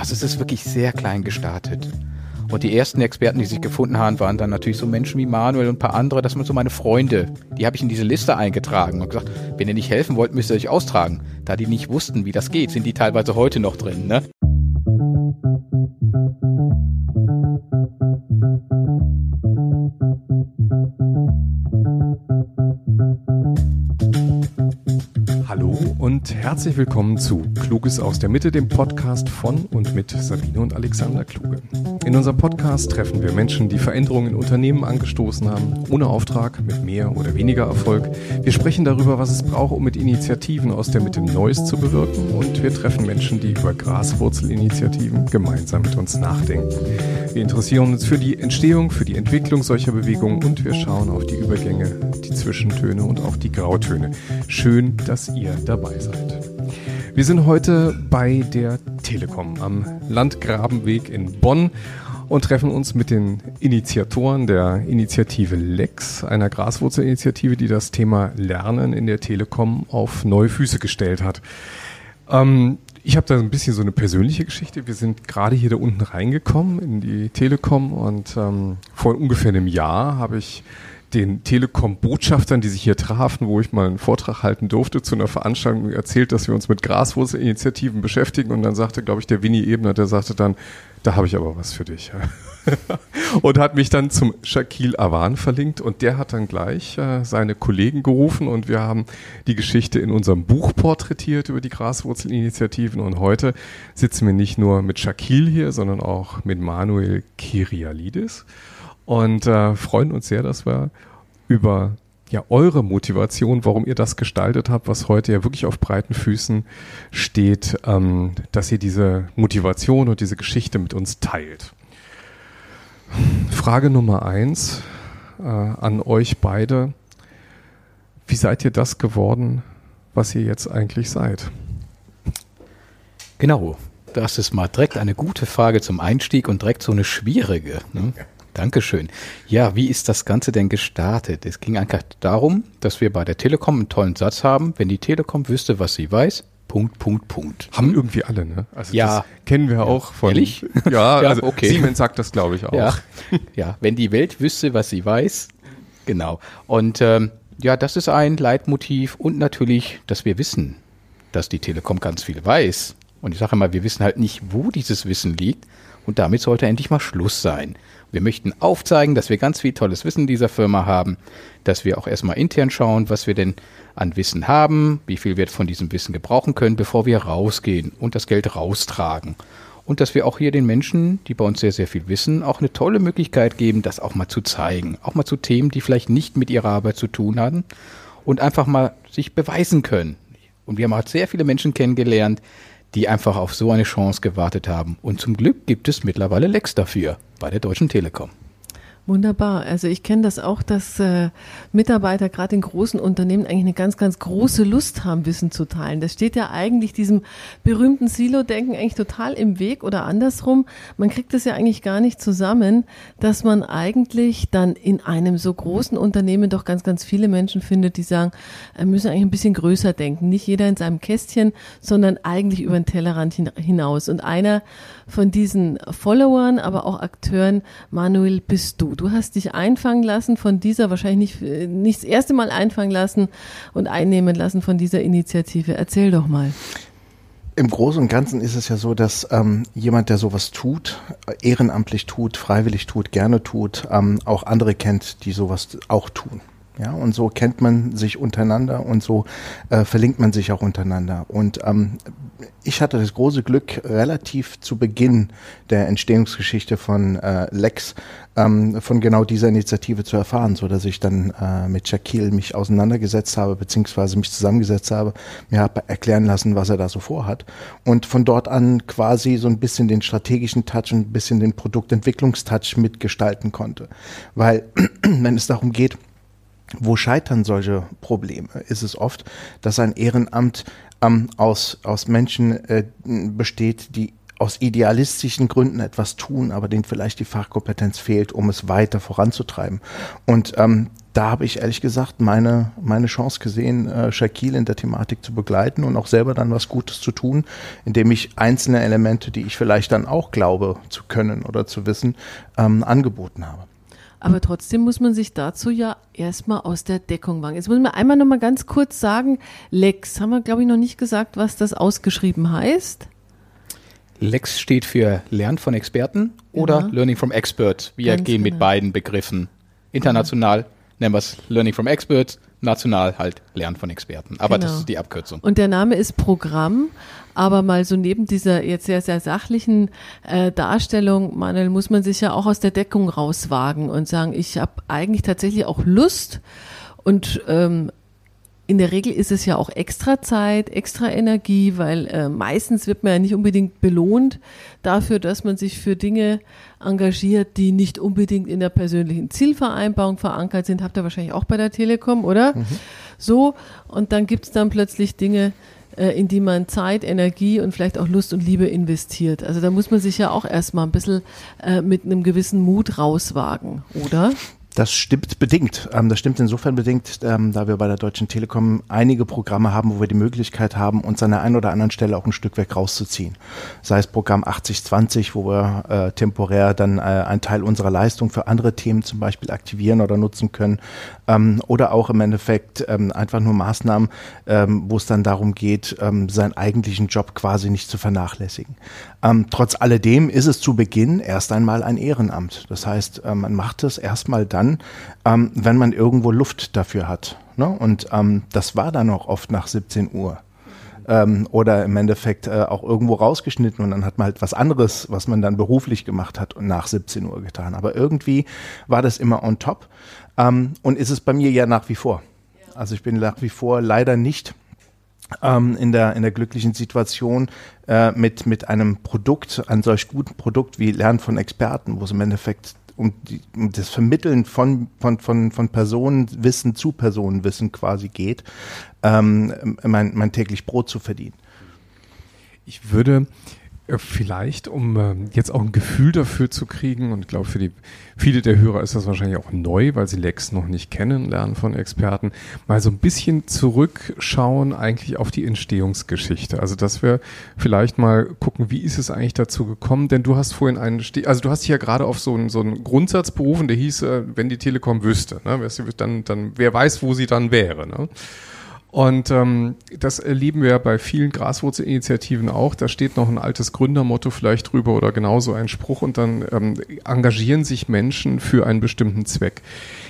Also es ist wirklich sehr klein gestartet. Und die ersten Experten, die sich gefunden haben, waren dann natürlich so Menschen wie Manuel und ein paar andere. Das sind so meine Freunde. Die habe ich in diese Liste eingetragen und gesagt, wenn ihr nicht helfen wollt, müsst ihr euch austragen. Da die nicht wussten, wie das geht, sind die teilweise heute noch drin. Ne? Und herzlich willkommen zu Kluges aus der Mitte, dem Podcast von und mit Sabine und Alexander Kluge. In unserem Podcast treffen wir Menschen, die Veränderungen in Unternehmen angestoßen haben, ohne Auftrag, mit mehr oder weniger Erfolg. Wir sprechen darüber, was es braucht, um mit Initiativen aus der Mitte Neues zu bewirken und wir treffen Menschen, die über Graswurzelinitiativen gemeinsam mit uns nachdenken. Wir interessieren uns für die Entstehung, für die Entwicklung solcher Bewegungen und wir schauen auf die Übergänge, die Zwischentöne und auch die Grautöne. Schön, dass ihr dabei seid. Wir sind heute bei der Telekom am Landgrabenweg in Bonn und treffen uns mit den Initiatoren der Initiative Lex, einer Graswurzelinitiative, die das Thema Lernen in der Telekom auf neue Füße gestellt hat. Ähm, ich habe da ein bisschen so eine persönliche Geschichte. Wir sind gerade hier da unten reingekommen in die Telekom und ähm, vor ungefähr einem Jahr habe ich den Telekom-Botschaftern, die sich hier trafen, wo ich mal einen Vortrag halten durfte zu einer Veranstaltung, erzählt, dass wir uns mit Graswurzelinitiativen beschäftigen. Und dann sagte, glaube ich, der Winnie Ebner, der sagte dann, da habe ich aber was für dich. und hat mich dann zum Shakil Awan verlinkt und der hat dann gleich äh, seine Kollegen gerufen und wir haben die Geschichte in unserem Buch porträtiert über die Graswurzelinitiativen und heute sitzen wir nicht nur mit Shakil hier, sondern auch mit Manuel Kirialidis und äh, freuen uns sehr, dass wir über ja eure Motivation, warum ihr das gestaltet habt, was heute ja wirklich auf breiten Füßen steht, ähm, dass ihr diese Motivation und diese Geschichte mit uns teilt. Frage Nummer eins äh, an euch beide. Wie seid ihr das geworden, was ihr jetzt eigentlich seid? Genau, das ist mal direkt eine gute Frage zum Einstieg und direkt so eine schwierige. Ne? Dankeschön. Ja, wie ist das Ganze denn gestartet? Es ging einfach darum, dass wir bei der Telekom einen tollen Satz haben. Wenn die Telekom wüsste, was sie weiß, Punkt, Punkt, Punkt. Haben irgendwie alle, ne? Also ja. kennen wir ja. auch von. Ehrlich? Ja, ja also okay. Siemens sagt das, glaube ich, auch. Ja. ja, wenn die Welt wüsste, was sie weiß. Genau. Und ähm, ja, das ist ein Leitmotiv und natürlich, dass wir wissen, dass die Telekom ganz viel weiß. Und ich sage immer, wir wissen halt nicht, wo dieses Wissen liegt. Und damit sollte endlich mal Schluss sein. Wir möchten aufzeigen, dass wir ganz viel tolles Wissen dieser Firma haben, dass wir auch erstmal intern schauen, was wir denn an Wissen haben, wie viel wir von diesem Wissen gebrauchen können, bevor wir rausgehen und das Geld raustragen. Und dass wir auch hier den Menschen, die bei uns sehr, sehr viel wissen, auch eine tolle Möglichkeit geben, das auch mal zu zeigen. Auch mal zu Themen, die vielleicht nicht mit ihrer Arbeit zu tun hatten und einfach mal sich beweisen können. Und wir haben halt sehr viele Menschen kennengelernt, die einfach auf so eine Chance gewartet haben. Und zum Glück gibt es mittlerweile Lex dafür bei der Deutschen Telekom. Wunderbar. Also ich kenne das auch, dass äh, Mitarbeiter gerade in großen Unternehmen eigentlich eine ganz, ganz große Lust haben, Wissen zu teilen. Das steht ja eigentlich diesem berühmten Silo-Denken eigentlich total im Weg oder andersrum. Man kriegt es ja eigentlich gar nicht zusammen, dass man eigentlich dann in einem so großen Unternehmen doch ganz, ganz viele Menschen findet, die sagen, wir müssen eigentlich ein bisschen größer denken. Nicht jeder in seinem Kästchen, sondern eigentlich über den Tellerrand hinaus. Und einer von diesen Followern, aber auch Akteuren, Manuel, bist du. Du hast dich einfangen lassen von dieser, wahrscheinlich nicht, nicht das erste Mal einfangen lassen und einnehmen lassen von dieser Initiative. Erzähl doch mal. Im Großen und Ganzen ist es ja so, dass ähm, jemand, der sowas tut, ehrenamtlich tut, freiwillig tut, gerne tut, ähm, auch andere kennt, die sowas auch tun. Ja, und so kennt man sich untereinander und so äh, verlinkt man sich auch untereinander. Und ähm, ich hatte das große Glück, relativ zu Beginn der Entstehungsgeschichte von äh, Lex ähm, von genau dieser Initiative zu erfahren, so dass ich dann äh, mit Shaquille mich auseinandergesetzt habe, beziehungsweise mich zusammengesetzt habe, mir habe erklären lassen, was er da so vorhat. Und von dort an quasi so ein bisschen den strategischen Touch und ein bisschen den Produktentwicklungstouch mitgestalten konnte. Weil, wenn es darum geht, wo scheitern solche Probleme? Ist es oft, dass ein Ehrenamt ähm, aus, aus Menschen äh, besteht, die aus idealistischen Gründen etwas tun, aber denen vielleicht die Fachkompetenz fehlt, um es weiter voranzutreiben. Und ähm, da habe ich ehrlich gesagt meine, meine Chance gesehen, äh, Shaquille in der Thematik zu begleiten und auch selber dann was Gutes zu tun, indem ich einzelne Elemente, die ich vielleicht dann auch glaube zu können oder zu wissen, ähm, angeboten habe. Aber trotzdem muss man sich dazu ja erstmal aus der Deckung wagen. Jetzt muss man einmal noch mal ganz kurz sagen, Lex, haben wir glaube ich noch nicht gesagt, was das ausgeschrieben heißt. Lex steht für Lernen von Experten oder Genau. Learning from Experts. Wir Ganz gehen mit genau. beiden Begriffen. International nennen wir es Learning from Experts, national halt Lernen von Experten. Aber das Genau. ist die Abkürzung. Und der Name ist Programm, aber mal so neben dieser jetzt sehr, sehr sachlichen äh, Darstellung, Manuel, muss man sich ja auch aus der Deckung rauswagen und sagen, ich habe eigentlich tatsächlich auch Lust und ähm, in der Regel ist es ja auch extra Zeit, extra Energie, weil äh, meistens wird man ja nicht unbedingt belohnt dafür, dass man sich für Dinge engagiert, die nicht unbedingt in der persönlichen Zielvereinbarung verankert sind. Habt ihr wahrscheinlich auch bei der Telekom, oder? So, und dann gibt's dann plötzlich Dinge, in die man Zeit, Energie und vielleicht auch Lust und Liebe investiert. Also da muss man sich ja auch erstmal ein bisschen äh, mit einem gewissen Mut rauswagen, oder? Das stimmt bedingt. Ähm, das stimmt insofern bedingt, ähm, da wir bei der Deutschen Telekom einige Programme haben, wo wir die Möglichkeit haben, uns an der einen oder anderen Stelle auch ein Stück weg rauszuziehen. Sei es Programm 8020, wo wir äh, temporär dann äh, einen Teil unserer Leistung für andere Themen zum Beispiel aktivieren oder nutzen können. Ähm, oder auch im Endeffekt ähm, einfach nur Maßnahmen, ähm, wo es dann darum geht, ähm, seinen eigentlichen Job quasi nicht zu vernachlässigen. Ähm, trotz alledem ist es zu Beginn erst einmal ein Ehrenamt. Das heißt, äh, man macht es erstmal dann, ähm, wenn man irgendwo Luft dafür hat. Ne? Und ähm, das war dann auch oft nach 17 Uhr. Ähm, oder im Endeffekt äh, auch irgendwo rausgeschnitten und dann hat man halt was anderes, was man dann beruflich gemacht hat und nach 17 Uhr getan. Aber irgendwie war das immer on top ähm, und ist es bei mir ja nach wie vor. Also ich bin nach wie vor leider nicht ähm, in, der, in der glücklichen Situation äh, mit, mit einem Produkt, einem solch guten Produkt wie Lernen von Experten, wo es im Endeffekt um, die, um das Vermitteln von, von, von, von Personenwissen zu Personenwissen quasi geht, ähm, mein, mein täglich Brot zu verdienen. Ich würde vielleicht, um äh, jetzt auch ein Gefühl dafür zu kriegen, und ich glaube, für die viele der Hörer ist das wahrscheinlich auch neu, weil sie Lex noch nicht kennen, lernen von Experten, mal so ein bisschen zurückschauen eigentlich auf die Entstehungsgeschichte. Also, dass wir vielleicht mal gucken, wie ist es eigentlich dazu gekommen? Denn du hast vorhin einen, Ste also du hast dich ja gerade auf so einen, so einen Grundsatz berufen, der hieß, äh, wenn die Telekom wüsste, ne? Dann, dann, wer weiß, wo sie dann wäre. Ne? Und ähm, das erleben wir ja bei vielen Graswurzelinitiativen auch. Da steht noch ein altes Gründermotto vielleicht drüber oder genauso ein Spruch und dann ähm, engagieren sich Menschen für einen bestimmten Zweck.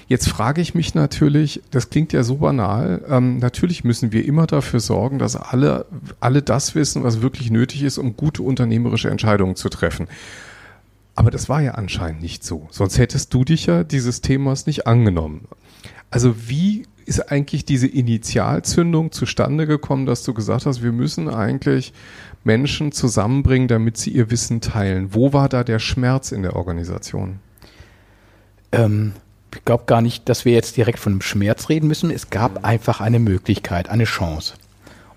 Jetzt frage ich mich natürlich, das klingt ja so banal, ähm, natürlich müssen wir immer dafür sorgen, dass alle, alle das wissen, was wirklich nötig ist, um gute unternehmerische Entscheidungen zu treffen. Aber das war ja anscheinend nicht so. Sonst hättest du dich ja dieses Themas nicht angenommen. Also wie ist eigentlich diese Initialzündung zustande gekommen, dass du gesagt hast, wir müssen eigentlich Menschen zusammenbringen, damit sie ihr Wissen teilen? Wo war da der Schmerz in der Organisation? Ähm, ich glaube gar nicht, dass wir jetzt direkt von einem Schmerz reden müssen. Es gab einfach eine Möglichkeit, eine Chance.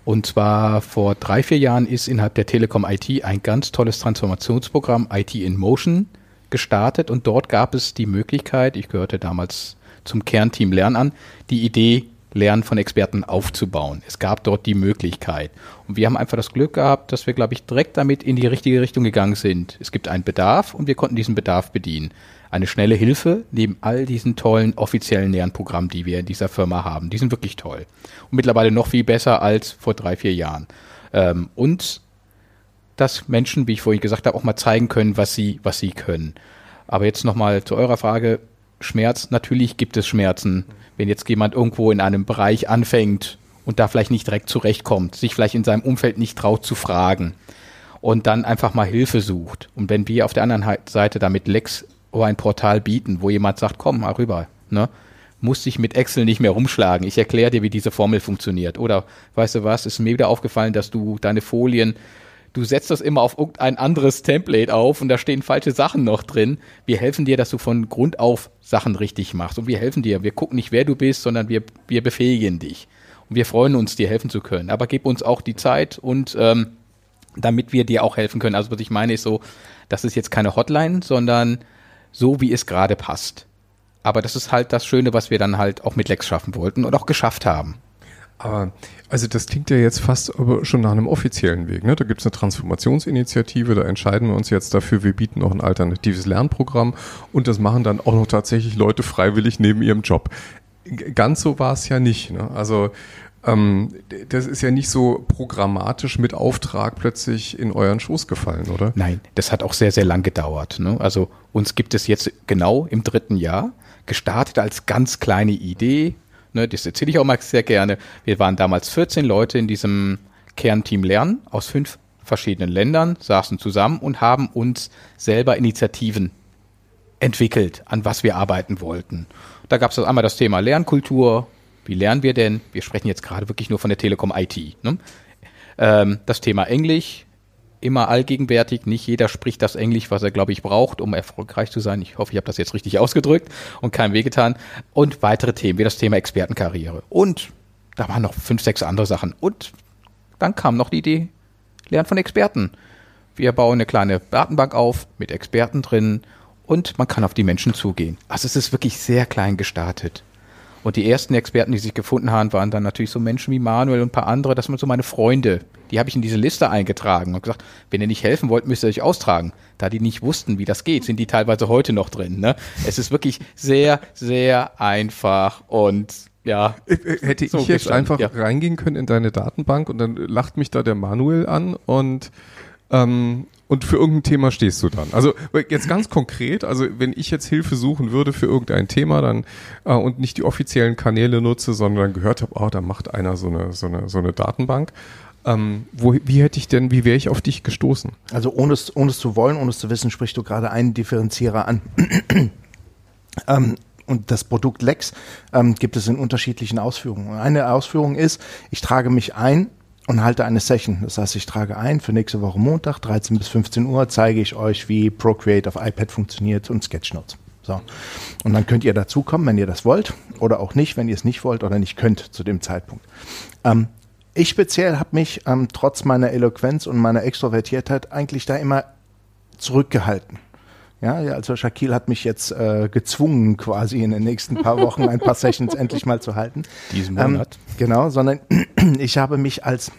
Und zwar vor drei, vier Jahren ist innerhalb der Telekom IT ein ganz tolles Transformationsprogramm IT in Motion gestartet und dort gab es die Möglichkeit, ich gehörte damals zum Kernteam Lern an, die Idee, Lernen von Experten aufzubauen. Es gab dort die Möglichkeit. Und wir haben einfach das Glück gehabt, dass wir, glaube ich, direkt damit in die richtige Richtung gegangen sind. Es gibt einen Bedarf und wir konnten diesen Bedarf bedienen. Eine schnelle Hilfe neben all diesen tollen offiziellen Lernprogrammen, die wir in dieser Firma haben. Die sind wirklich toll. Und mittlerweile noch viel besser als vor drei, vier Jahren. Ähm, und dass Menschen, wie ich vorhin gesagt habe, auch mal zeigen können, was sie, was sie können. Aber jetzt nochmal zu eurer Frage. Schmerz, natürlich gibt es Schmerzen. Wenn jetzt jemand irgendwo in einem Bereich anfängt und da vielleicht nicht direkt zurechtkommt, sich vielleicht in seinem Umfeld nicht traut zu fragen und dann einfach mal Hilfe sucht. Und wenn wir auf der anderen Seite damit Lex oder ein Portal bieten, wo jemand sagt, komm mal rüber, ne? Muss dich mit Excel nicht mehr rumschlagen. Ich erkläre dir, wie diese Formel funktioniert. Oder weißt du was, ist mir wieder aufgefallen, dass du deine Folien du setzt das immer auf irgendein anderes Template auf und da stehen falsche Sachen noch drin. Wir helfen dir, dass du von Grund auf Sachen richtig machst. Und wir helfen dir. Wir gucken nicht, wer du bist, sondern wir, wir befähigen dich. Und wir freuen uns, dir helfen zu können. Aber gib uns auch die Zeit und ähm, damit wir dir auch helfen können. Also was ich meine ist so, das ist jetzt keine Hotline, sondern so, wie es gerade passt. Aber das ist halt das Schöne, was wir dann halt auch mit Lex schaffen wollten und auch geschafft haben. Aber also das klingt ja jetzt fast aber schon nach einem offiziellen Weg. Ne? Da gibt es eine Transformationsinitiative, da entscheiden wir uns jetzt dafür, wir bieten noch ein alternatives Lernprogramm und das machen dann auch noch tatsächlich Leute freiwillig neben ihrem Job. Ganz so war es ja nicht. Ne? Also ähm, das ist ja nicht so programmatisch mit Auftrag plötzlich in euren Schoß gefallen, oder? Nein, das hat auch sehr, sehr lang gedauert. Ne? Also uns gibt es jetzt genau im dritten Jahr, gestartet als ganz kleine Idee, ne, das erzähle ich auch mal sehr gerne. Wir waren damals 14 Leute in diesem Kernteam Lernen aus fünf verschiedenen Ländern, saßen zusammen und haben uns selber Initiativen entwickelt, an was wir arbeiten wollten. Da gab es einmal das Thema Lernkultur. Wie lernen wir denn? Wir sprechen jetzt gerade wirklich nur von der Telekom IT. Ne? Ähm, das Thema Englisch, immer allgegenwärtig. Nicht jeder spricht das Englisch, was er, glaube ich, braucht, um erfolgreich zu sein. Ich hoffe, ich habe das jetzt richtig ausgedrückt und keinem wehgetan. Und weitere Themen, wie das Thema Expertenkarriere. Und da waren noch fünf, sechs andere Sachen. Und dann kam noch die Idee, Lernen von Experten. Wir bauen eine kleine Datenbank auf mit Experten drin und man kann auf die Menschen zugehen. Also es ist wirklich sehr klein gestartet. Und die ersten Experten, die sich gefunden haben, waren dann natürlich so Menschen wie Manuel und ein paar andere. Das waren so meine Freunde. Die habe ich in diese Liste eingetragen und gesagt, wenn ihr nicht helfen wollt, müsst ihr euch austragen. Da die nicht wussten, wie das geht, sind die teilweise heute noch drin. Ne? Es ist wirklich sehr, sehr einfach und ja. Äh, äh, hätte so ich jetzt einfach ja. reingehen können in deine Datenbank und dann lacht mich da der Manuel an und ähm, und für irgendein Thema stehst du dann. Also jetzt ganz konkret, also wenn ich jetzt Hilfe suchen würde für irgendein Thema, dann äh, und nicht die offiziellen Kanäle nutze, sondern gehört habe, oh, da macht einer so eine so eine so eine Datenbank. Ähm, wo, wie hätte ich denn, wie wäre ich auf dich gestoßen? Also ohne es, ohne es zu wollen, ohne es zu wissen, sprichst du gerade einen Differenzierer an. ähm, und das Produkt Lex ähm, gibt es in unterschiedlichen Ausführungen. Eine Ausführung ist, ich trage mich ein und halte eine Session. Das heißt, ich trage ein für nächste Woche Montag, 13 bis 15 Uhr, zeige ich euch, wie Procreate auf iPad funktioniert und Sketchnotes. So. Und dann könnt ihr dazukommen, wenn ihr das wollt, oder auch nicht, wenn ihr es nicht wollt oder nicht könnt zu dem Zeitpunkt. Ähm, ich speziell habe mich ähm, trotz meiner Eloquenz und meiner Extrovertiertheit eigentlich da immer zurückgehalten. Ja, also Shaquille hat mich jetzt äh, gezwungen, quasi in den nächsten paar Wochen ein paar Sessions endlich mal zu halten. Diesen Monat. Ähm, genau, sondern ich habe mich als,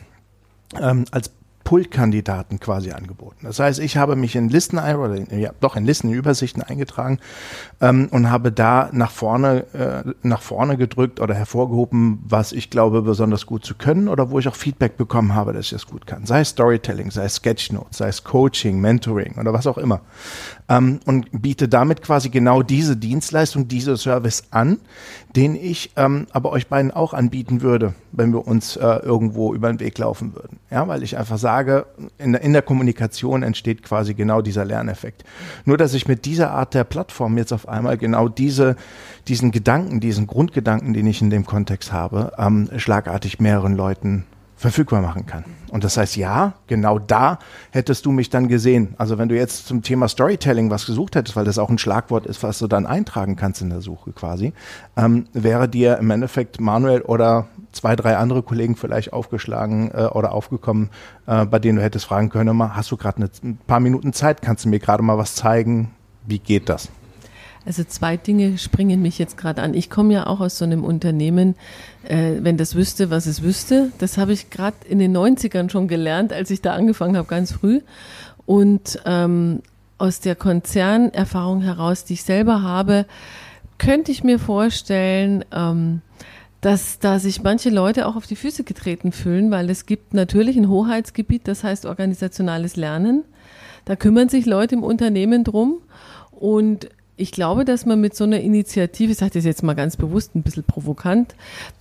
ähm, als Pultkandidaten quasi angeboten. Das heißt, ich habe mich in Listen oder in, ja, doch in Listen, in Übersichten eingetragen ähm, und habe da nach vorne äh, nach vorne gedrückt oder hervorgehoben, was ich glaube besonders gut zu können oder wo ich auch Feedback bekommen habe, dass ich das gut kann. Sei es Storytelling, sei es Sketchnotes, sei es Coaching, Mentoring oder was auch immer ähm, und biete damit quasi genau diese Dienstleistung, diese Service an, den ich ähm, aber euch beiden auch anbieten würde, wenn wir uns äh, irgendwo über den Weg laufen würden. Ja, weil ich einfach sage, in der, in der Kommunikation entsteht quasi genau dieser Lerneffekt. Nur, dass ich mit dieser Art der Plattform jetzt auf einmal genau diese, diesen Gedanken, diesen Grundgedanken, den ich in dem Kontext habe, ähm, schlagartig mehreren Leuten verfügbar machen kann. Und das heißt, ja, genau da hättest du mich dann gesehen. Also wenn du jetzt zum Thema Storytelling was gesucht hättest, weil das auch ein Schlagwort ist, was du dann eintragen kannst in der Suche quasi, ähm, wäre dir im Endeffekt Manuel oder zwei, drei andere Kollegen vielleicht aufgeschlagen äh, oder aufgekommen, äh, bei denen du hättest fragen können, hast du gerade ein paar Minuten Zeit, kannst du mir gerade mal was zeigen? Wie geht das? Also zwei Dinge springen mich jetzt gerade an. Ich komme ja auch aus so einem Unternehmen, äh, wenn das wüsste, was es wüsste. Das habe ich gerade in den 90ern schon gelernt, als ich da angefangen habe, ganz früh. Und ähm, aus der Konzernerfahrung heraus, die ich selber habe, könnte ich mir vorstellen, ähm, dass da sich manche Leute auch auf die Füße getreten fühlen, weil es gibt natürlich ein Hoheitsgebiet, das heißt organisationales Lernen. Da kümmern sich Leute im Unternehmen drum. Und ich glaube, dass man mit so einer Initiative, ich sage das jetzt mal ganz bewusst ein bisschen provokant,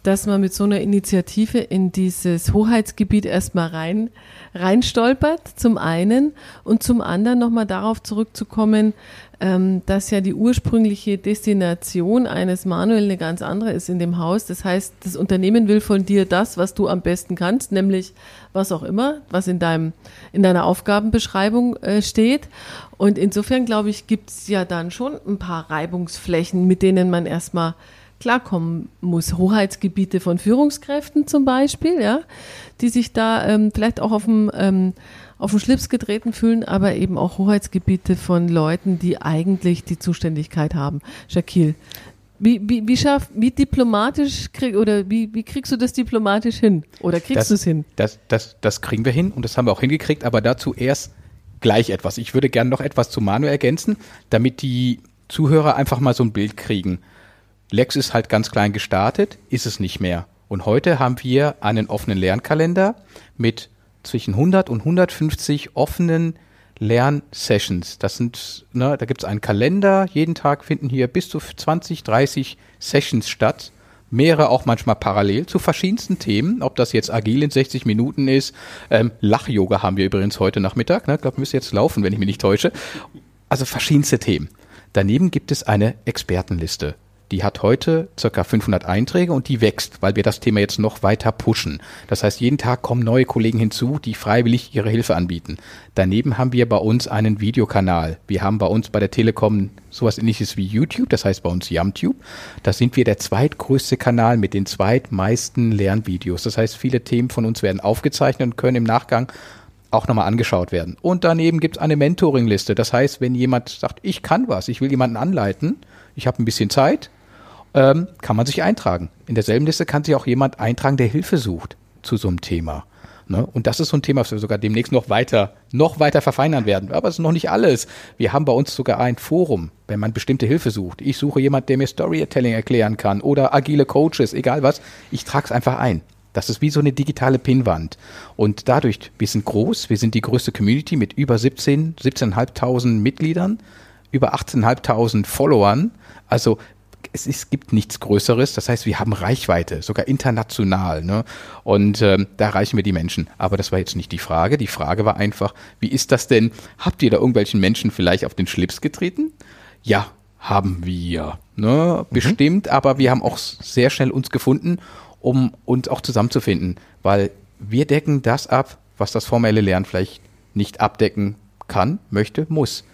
dass man mit so einer Initiative in dieses Hoheitsgebiet erstmal rein, reinstolpert, zum einen, und zum anderen nochmal darauf zurückzukommen, dass ja die ursprüngliche Destination eines Manuel eine ganz andere ist in dem Haus. Das heißt, das Unternehmen will von dir das, was du am besten kannst, nämlich was auch immer, was in deinem, in deiner Aufgabenbeschreibung äh, steht. Und insofern, glaube ich, gibt es ja dann schon ein paar Reibungsflächen, mit denen man erstmal klarkommen muss. Hoheitsgebiete von Führungskräften zum Beispiel, ja, die sich da ähm, vielleicht auch auf dem ähm, auf den Schlips getreten fühlen, aber eben auch Hoheitsgebiete von Leuten, die eigentlich die Zuständigkeit haben. Shaquille, Wie, wie, wie, schaff, wie diplomatisch krieg, oder wie, wie kriegst du das diplomatisch hin? Oder kriegst du es hin? Das, das, das kriegen wir hin und das haben wir auch hingekriegt, aber dazu erst gleich etwas. Ich würde gerne noch etwas zu Manu ergänzen, damit die Zuhörer einfach mal so ein Bild kriegen. Lex ist halt ganz klein gestartet, ist es nicht mehr. Und heute haben wir einen offenen Lernkalender mit zwischen 100 und 150 offenen Lernsessions. Das sind, ne, da gibt es einen Kalender. Jeden Tag finden hier bis zu 20, 30 Sessions statt. Mehrere auch manchmal parallel zu verschiedensten Themen. Ob das jetzt agil in 60 Minuten ist. Ähm, Lach-Yoga haben wir übrigens heute Nachmittag. Ne? Ich glaube, müsste jetzt laufen, wenn ich mich nicht täusche. Also verschiedenste Themen. Daneben gibt es eine Expertenliste. Die hat heute circa 500 Einträge und die wächst, weil wir das Thema jetzt noch weiter pushen. Das heißt, jeden Tag kommen neue Kollegen hinzu, die freiwillig ihre Hilfe anbieten. Daneben haben wir bei uns einen Videokanal. Wir haben bei uns bei der Telekom sowas ähnliches wie YouTube, das heißt bei uns YamTube. Da sind wir der zweitgrößte Kanal mit den zweitmeisten Lernvideos. Das heißt, viele Themen von uns werden aufgezeichnet und können im Nachgang auch nochmal angeschaut werden. Und daneben gibt es eine Mentoring-Liste. Das heißt, wenn jemand sagt, ich kann was, ich will jemanden anleiten, ich habe ein bisschen Zeit, ähm, kann man sich eintragen. In derselben Liste kann sich auch jemand eintragen, der Hilfe sucht zu so einem Thema. Ne? Und das ist so ein Thema, was wir sogar demnächst noch weiter, noch weiter verfeinern werden. Aber es ist noch nicht alles. Wir haben bei uns sogar ein Forum, wenn man bestimmte Hilfe sucht. Ich suche jemanden, der mir Storytelling erklären kann oder agile Coaches, egal was. Ich trage es einfach ein. Das ist wie so eine digitale Pinnwand. Und dadurch, wir sind groß, wir sind die größte Community mit über 17, 17.500 Mitgliedern, über 18.500 Followern. Also es, es gibt nichts Größeres. Das heißt, wir haben Reichweite, sogar international. Ne? Und ähm, da erreichen wir die Menschen. Aber das war jetzt nicht die Frage. Die Frage war einfach, wie ist das denn? Habt ihr da irgendwelchen Menschen vielleicht auf den Schlips getreten? Ja, haben wir. Ne? Mhm. Bestimmt, aber wir haben auch sehr schnell uns gefunden, um uns auch zusammenzufinden. Weil wir decken das ab, was das formelle Lernen vielleicht nicht abdecken kann, möchte, muss.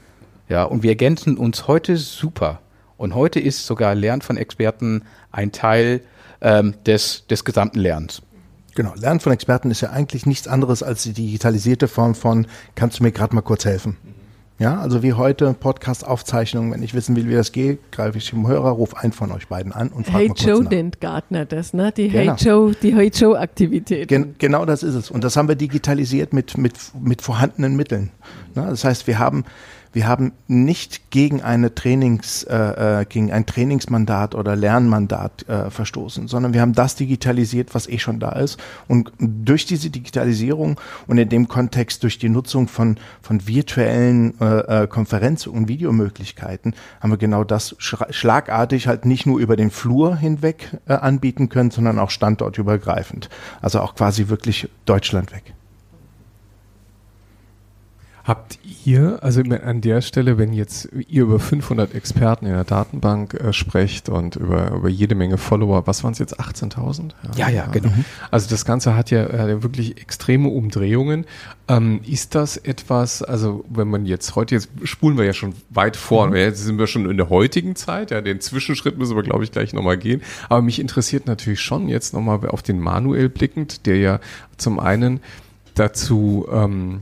Ja, und wir ergänzen uns heute super. Und heute ist sogar Lernen von Experten ein Teil ähm, des, des gesamten Lernens. Genau, Lernen von Experten ist ja eigentlich nichts anderes als die digitalisierte Form von, kannst du mir gerade mal kurz helfen? Ja, also wie heute Podcast-Aufzeichnungen. Wenn ich wissen will, wie das geht, greife ich zum Hörer, rufe einen von euch beiden an und frage hey mal kurz Joe nach. nennt Gartner das, ne? Die Genau. Hey Joe, die Hey Joe Aktivität. Gen genau das ist es. Und das haben wir digitalisiert mit, mit, mit vorhandenen Mitteln. Ne? Das heißt, wir haben, wir haben nicht gegen eine Trainings, äh, äh, gegen ein Trainingsmandat oder Lernmandat äh, verstoßen, sondern wir haben das digitalisiert, was eh schon da ist. Und durch diese Digitalisierung und in dem Kontext durch die Nutzung von, von virtuellen äh, äh, Konferenz- und Videomöglichkeiten haben wir genau das schlagartig halt nicht nur über den Flur hinweg äh, anbieten können, sondern auch standortübergreifend. Also auch quasi wirklich Deutschland weg. Habt ihr, also an der Stelle, wenn jetzt ihr über 500 Experten in der Datenbank äh, sprecht und über, über jede Menge Follower, was waren es jetzt, 18.000? Ja, ja, genau. Also das Ganze hat ja äh, wirklich extreme Umdrehungen. Ähm, ist das etwas, also wenn man jetzt heute, jetzt spulen wir ja schon weit vor, Mhm. jetzt sind wir schon in der heutigen Zeit, ja, den Zwischenschritt müssen wir, glaube ich, gleich nochmal gehen. Aber mich interessiert natürlich schon jetzt nochmal auf den Manuel blickend, der ja zum einen dazu ähm,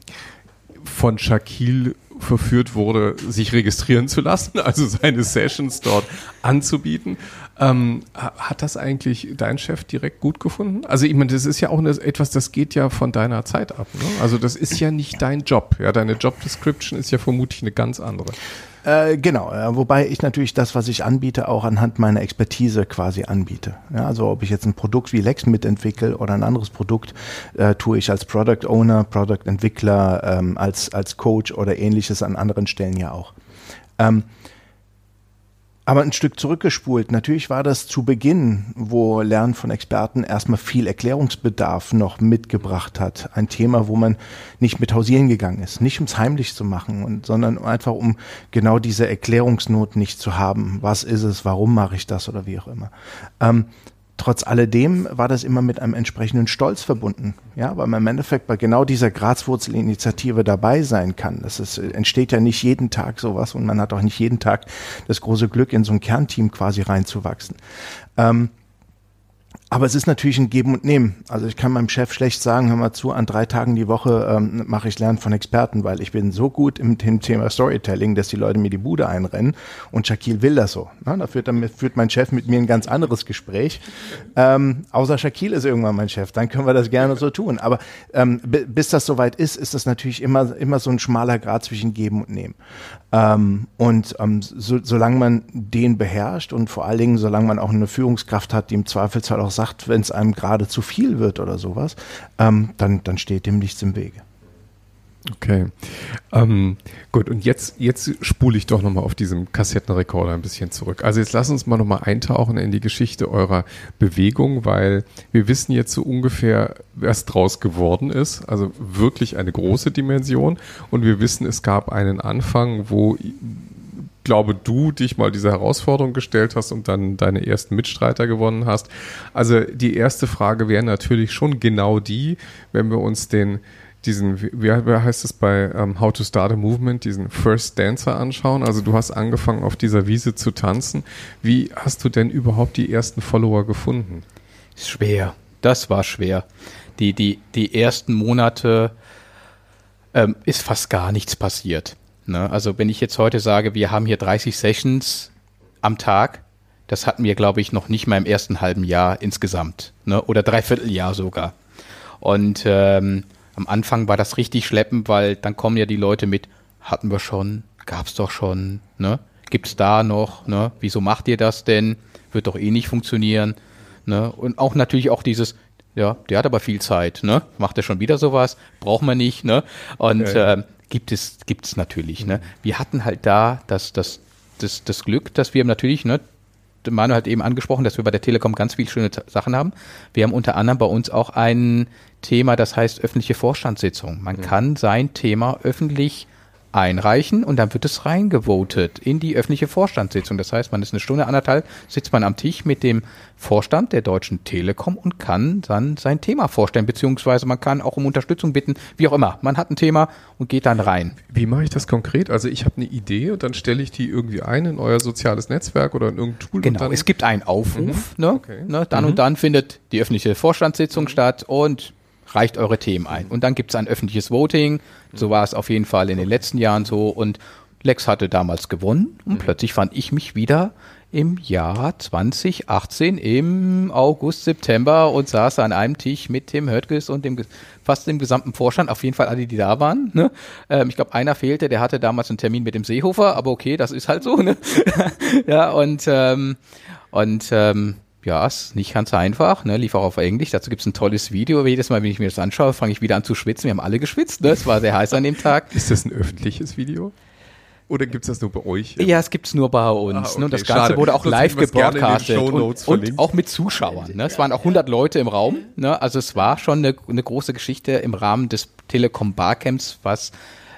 von Shaquille verführt wurde, sich registrieren zu lassen, also seine Sessions dort anzubieten. Ähm, ha- hat das eigentlich dein Chef direkt gut gefunden? Also ich meine, das ist ja auch eine, etwas, das geht ja von deiner Zeit ab. Ne? Also das ist ja nicht dein Job. Ja, deine Job Description ist ja vermutlich eine ganz andere. Äh, genau, äh, wobei ich natürlich das, was ich anbiete, auch anhand meiner Expertise quasi anbiete. Ja, also ob ich jetzt ein Produkt wie Lex mitentwickle oder ein anderes Produkt, äh, tue ich als Product Owner, Product Entwickler, ähm, als, als Coach oder ähnliches an anderen Stellen ja auch. Ähm, aber ein Stück zurückgespult. Natürlich war das zu Beginn, wo Lernen von Experten erstmal viel Erklärungsbedarf noch mitgebracht hat. Ein Thema, wo man nicht mit hausieren gegangen ist. Nicht ums heimlich zu machen, und, sondern einfach um genau diese Erklärungsnot nicht zu haben. Was ist es? Warum mache ich das? Oder wie auch immer. Ähm, Trotz alledem war das immer mit einem entsprechenden Stolz verbunden, ja, weil man im Endeffekt bei genau dieser Grazwurzelinitiative dabei sein kann. Das ist, entsteht ja nicht jeden Tag sowas und man hat auch nicht jeden Tag das große Glück, in so ein Kernteam quasi reinzuwachsen. Ähm, aber es ist natürlich ein Geben und Nehmen. Also ich kann meinem Chef schlecht sagen, hör mal zu, an drei Tagen die Woche ähm, mache ich Lernen von Experten, weil ich bin so gut im, im, Thema Storytelling, dass die Leute mir die Bude einrennen und Shaquille will das so. Ne? Da führt, dann führt mein Chef mit mir ein ganz anderes Gespräch. Ähm, außer Shaquille ist irgendwann mein Chef, dann können wir das gerne so tun. Aber ähm, bis das soweit ist, ist das natürlich immer, immer so ein schmaler Grad zwischen Geben und Nehmen. Ähm, und ähm, so, solange man den beherrscht und vor allen Dingen, solange man auch eine Führungskraft hat, die im Zweifelsfall auch sagt, wenn es einem gerade zu viel wird oder sowas, ähm, dann, dann steht dem nichts im Wege. Okay. Ähm, gut, und jetzt, jetzt spule ich doch nochmal auf diesem Kassettenrekorder ein bisschen zurück. Also jetzt lass uns mal nochmal eintauchen in die Geschichte eurer Bewegung, weil wir wissen jetzt so ungefähr, was draus geworden ist. Also wirklich eine große Dimension. Und wir wissen, es gab einen Anfang, wo glaube, du dich mal diese Herausforderung gestellt hast und dann deine ersten Mitstreiter gewonnen hast. Also die erste Frage wäre natürlich schon genau die, wenn wir uns den diesen, wie, wie heißt es bei um, ähm, How to Start a Movement, diesen First Dancer anschauen. Also du hast angefangen auf dieser Wiese zu tanzen. Wie hast du denn überhaupt die ersten Follower gefunden? Schwer. Das war schwer. Die, die, die ersten Monate ähm, ist fast gar nichts passiert. Ne? Also wenn ich jetzt heute sage, wir haben hier 30 Sessions am Tag, das hatten wir, glaube ich, noch nicht mal im ersten halben Jahr insgesamt. Ne? Oder dreiviertel Jahr sogar. Und ähm, am Anfang war das richtig schleppend, weil dann kommen ja die Leute mit, hatten wir schon, gab's doch schon, ne? Gibt's da noch, ne? Wieso macht ihr das denn? Wird doch eh nicht funktionieren, ne? Und auch natürlich auch dieses, ja, der hat aber viel Zeit, ne? Macht er schon wieder sowas? Braucht man nicht, ne? Und ja, ja. Gibt es, gibt es natürlich, ne? Wir hatten halt da das, das, das, das Glück, dass wir natürlich, ne? Manuel hat eben angesprochen, dass wir bei der Telekom ganz viele schöne Sachen haben. Wir haben unter anderem bei uns auch ein Thema, das heißt öffentliche Vorstandssitzung. Man mhm. kann sein Thema öffentlich einreichen und dann wird es reingevotet in die öffentliche Vorstandssitzung. Das heißt, man ist eine Stunde, anderthalb, sitzt man am Tisch mit dem Vorstand der Deutschen Telekom und kann dann sein Thema vorstellen, beziehungsweise man kann auch um Unterstützung bitten, wie auch immer. Man hat ein Thema und geht dann rein. Wie mache ich das konkret? Also ich habe eine Idee und dann stelle ich die irgendwie ein in euer soziales Netzwerk oder in irgendein Tool. Genau, es gibt einen Aufruf, mhm. ne? Okay. ne? Dann mhm. und dann findet die öffentliche Vorstandssitzung mhm. statt und reicht eure Themen ein. Und dann gibt es ein öffentliches Voting. So war es auf jeden Fall in den letzten Jahren so. Und Lex hatte damals gewonnen und mhm. plötzlich fand ich mich wieder im Jahr 2018 im August, September und saß an einem Tisch mit Tim Höttges und dem fast dem gesamten Vorstand, auf jeden Fall alle, die da waren. Ne? Ähm, ich glaube, einer fehlte, der hatte damals einen Termin mit dem Seehofer, aber okay, das ist halt so. Ne? ja, und, ähm, und ähm, ja, ist nicht ganz einfach, ne? lief auch auf Englisch. Dazu gibt es ein tolles Video. Jedes Mal, wenn ich mir das anschaue, fange ich wieder an zu schwitzen. Wir haben alle geschwitzt, ne? es war sehr heiß an dem Tag. Ist das ein öffentliches Video? Oder gibt es das nur bei euch? Ja, es gibt es nur bei uns. Ah, okay, ne? Und das Ganze Schade. wurde auch Sonst live gebroadcastet und, und, auch mit Zuschauern. Ne? Es waren auch 100 Leute im Raum. Ne? Also es war schon eine, eine große Geschichte im Rahmen des Telekom Barcamps, was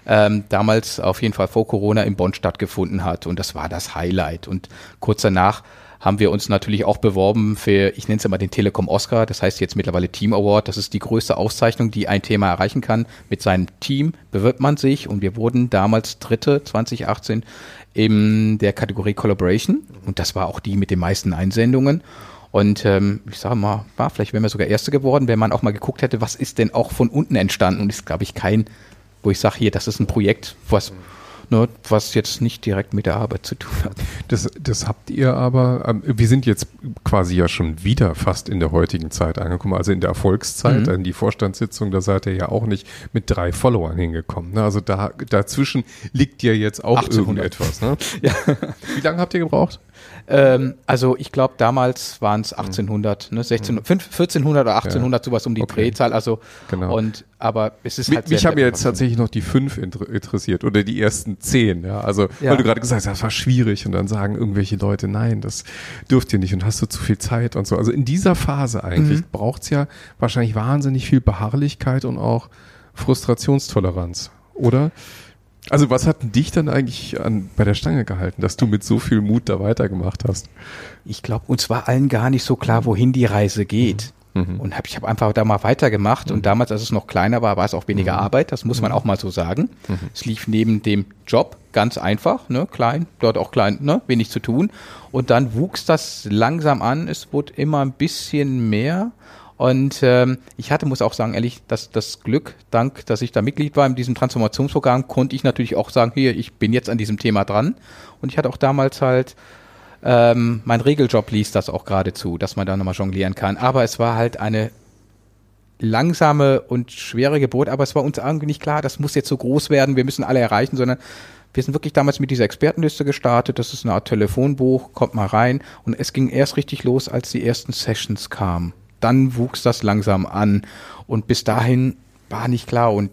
ähm, damals auf jeden Fall vor Corona in Bonn stattgefunden hat. Und das war das Highlight. Und kurz danach haben wir uns natürlich auch beworben für, ich nenne es immer den Telekom Oscar, das heißt jetzt mittlerweile Team Award. Das ist die größte Auszeichnung, die ein Thema erreichen kann. Mit seinem Team bewirbt man sich und wir wurden damals Dritte 2018 in der Kategorie Collaboration und das war auch die mit den meisten Einsendungen. Und ähm, ich sage mal, war vielleicht wären wir sogar Erste geworden, wenn man auch mal geguckt hätte, was ist denn auch von unten entstanden. Und ist, glaube ich, kein, wo ich sage, hier, das ist ein Projekt, was ne, was jetzt nicht direkt mit der Arbeit zu tun hat. Das, das habt ihr aber, ähm, wir sind jetzt quasi ja schon wieder fast in der heutigen Zeit angekommen, also in der Erfolgszeit, mhm. in die Vorstandssitzung, da seid ihr ja auch nicht mit drei Followern hingekommen. Ne? Also da, dazwischen liegt ja jetzt auch 1800. irgendetwas. Ne? ja. Wie lange habt ihr gebraucht? Ähm, also ich glaube, damals waren es 1800, ne, 16, 1400 oder 1800, ja. sowas um die okay. Drehzahl. Also genau. und aber es ist halt. Mich, mich haben jetzt tatsächlich noch die fünf interessiert oder die ersten zehn. Ja, also ja. weil du gerade gesagt hast, das war schwierig und dann sagen irgendwelche Leute, nein, das dürft ihr nicht und hast du zu viel Zeit und so. Also in dieser Phase eigentlich mhm. braucht es ja wahrscheinlich wahnsinnig viel Beharrlichkeit und auch Frustrationstoleranz, oder? Also was hat dich dann eigentlich an, bei der Stange gehalten, dass du mit so viel Mut da weitergemacht hast? Ich glaube, uns war allen gar nicht so klar, wohin die Reise geht. Mhm. mhm. Und hab, ich habe einfach da mal weitergemacht. Mhm. Und damals, als es noch kleiner war, war es auch weniger mhm. Arbeit. Das muss man mhm. auch mal so sagen. Mhm. Es lief neben dem Job ganz einfach, ne, klein, dort auch klein, ne, wenig zu tun. Und dann wuchs das langsam an, es wurde immer ein bisschen mehr. Und ähm, ich hatte, muss auch sagen, ehrlich, dass das Glück, dank, dass ich da Mitglied war in diesem Transformationsprogramm, konnte ich natürlich auch sagen, hier, ich bin jetzt an diesem Thema dran. Und ich hatte auch damals halt, ähm, mein Regeljob ließ das auch geradezu, dass man da nochmal jonglieren kann. Aber es war halt eine langsame und schwere Geburt, aber es war uns irgendwie nicht klar, das muss jetzt so groß werden, wir müssen alle erreichen, sondern wir sind wirklich damals mit dieser Expertenliste gestartet. Das ist eine Art Telefonbuch, kommt mal rein. Und es ging erst richtig los, als die ersten Sessions kamen. Dann wuchs das langsam an. Und bis dahin war nicht klar. Und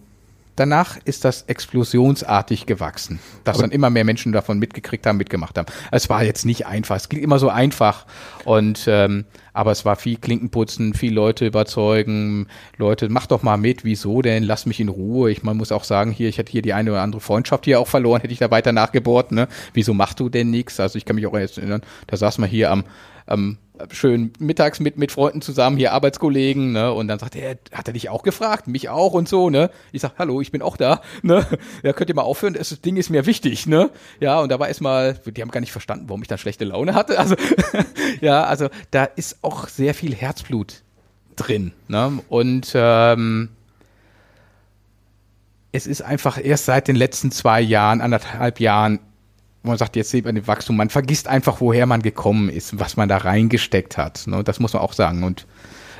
danach ist das explosionsartig gewachsen, dass dann immer mehr Menschen davon mitgekriegt haben, mitgemacht haben. Es war jetzt nicht einfach, es klingt immer so einfach und ähm, aber es war viel Klinkenputzen, viel Leute überzeugen, Leute, mach doch mal mit, wieso denn, lass mich in Ruhe. Ich man muss auch sagen, hier, ich hätte hier die eine oder andere Freundschaft hier auch verloren, hätte ich da weiter nachgebohrt, ne? Wieso machst du denn nichts? Also ich kann mich auch erinnern, da saß man hier am, am schön mittags mit, mit Freunden zusammen, hier Arbeitskollegen, ne? Und dann sagt er, hat er dich auch gefragt? Mich auch und so, ne? Ich sag, hallo, ich bin auch da, ne? Ja, könnt ihr mal aufhören, das Ding ist mir wichtig, ne? Ja, und da war erstmal, die haben gar nicht verstanden, warum ich dann schlechte Laune hatte. Also, ja, also da ist auch sehr viel Herzblut drin, ne? Und ähm, es ist einfach erst seit den letzten zwei Jahren, anderthalb Jahren man sagt, jetzt sieht man den Wachstum, man vergisst einfach, woher man gekommen ist, was man da reingesteckt hat. Ne? Das muss man auch sagen und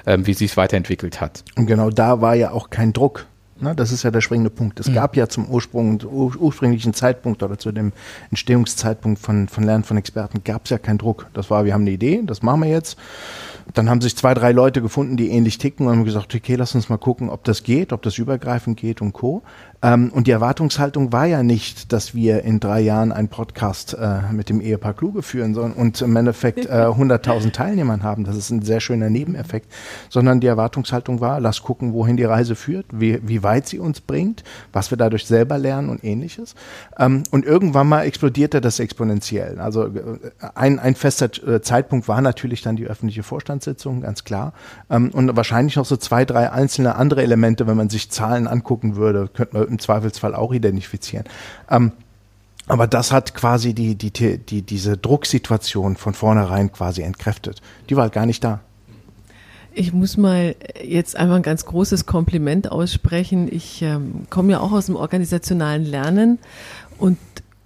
ähm, wie sich es weiterentwickelt hat. Und genau da war ja auch kein Druck. Ne? Das ist ja der springende Punkt. Es mhm. gab ja zum Ursprung, ur, ursprünglichen Zeitpunkt oder zu dem Entstehungszeitpunkt von, von Lernen von Experten gab es ja keinen Druck. Das war, wir haben eine Idee, das machen wir jetzt. Dann haben sich zwei, drei Leute gefunden, die ähnlich ticken und haben gesagt, okay, lass uns mal gucken, ob das geht, ob das übergreifend geht und Co. Ähm, und die Erwartungshaltung war ja nicht, dass wir in drei Jahren einen Podcast äh, mit dem Ehepaar Kluge führen sollen und im Endeffekt äh, 100.000 Teilnehmern haben. Das ist ein sehr schöner Nebeneffekt. Sondern die Erwartungshaltung war, lass gucken, wohin die Reise führt, wie, wie weit sie uns bringt, was wir dadurch selber lernen und ähnliches. Ähm, und irgendwann mal explodierte das exponentiell. Also äh, ein, ein fester äh, Zeitpunkt war natürlich dann die öffentliche Vorstandssitzung, ganz klar. Ähm, und wahrscheinlich noch so zwei, drei einzelne andere Elemente, wenn man sich Zahlen angucken würde, könnte man im Zweifelsfall auch identifizieren. Ähm, aber das hat quasi die, die, die, diese Drucksituation von vornherein quasi entkräftet. Die war halt gar nicht da. Ich muss mal jetzt einmal ein ganz großes Kompliment aussprechen. Ich ähm, komme ja auch aus dem organisationalen Lernen und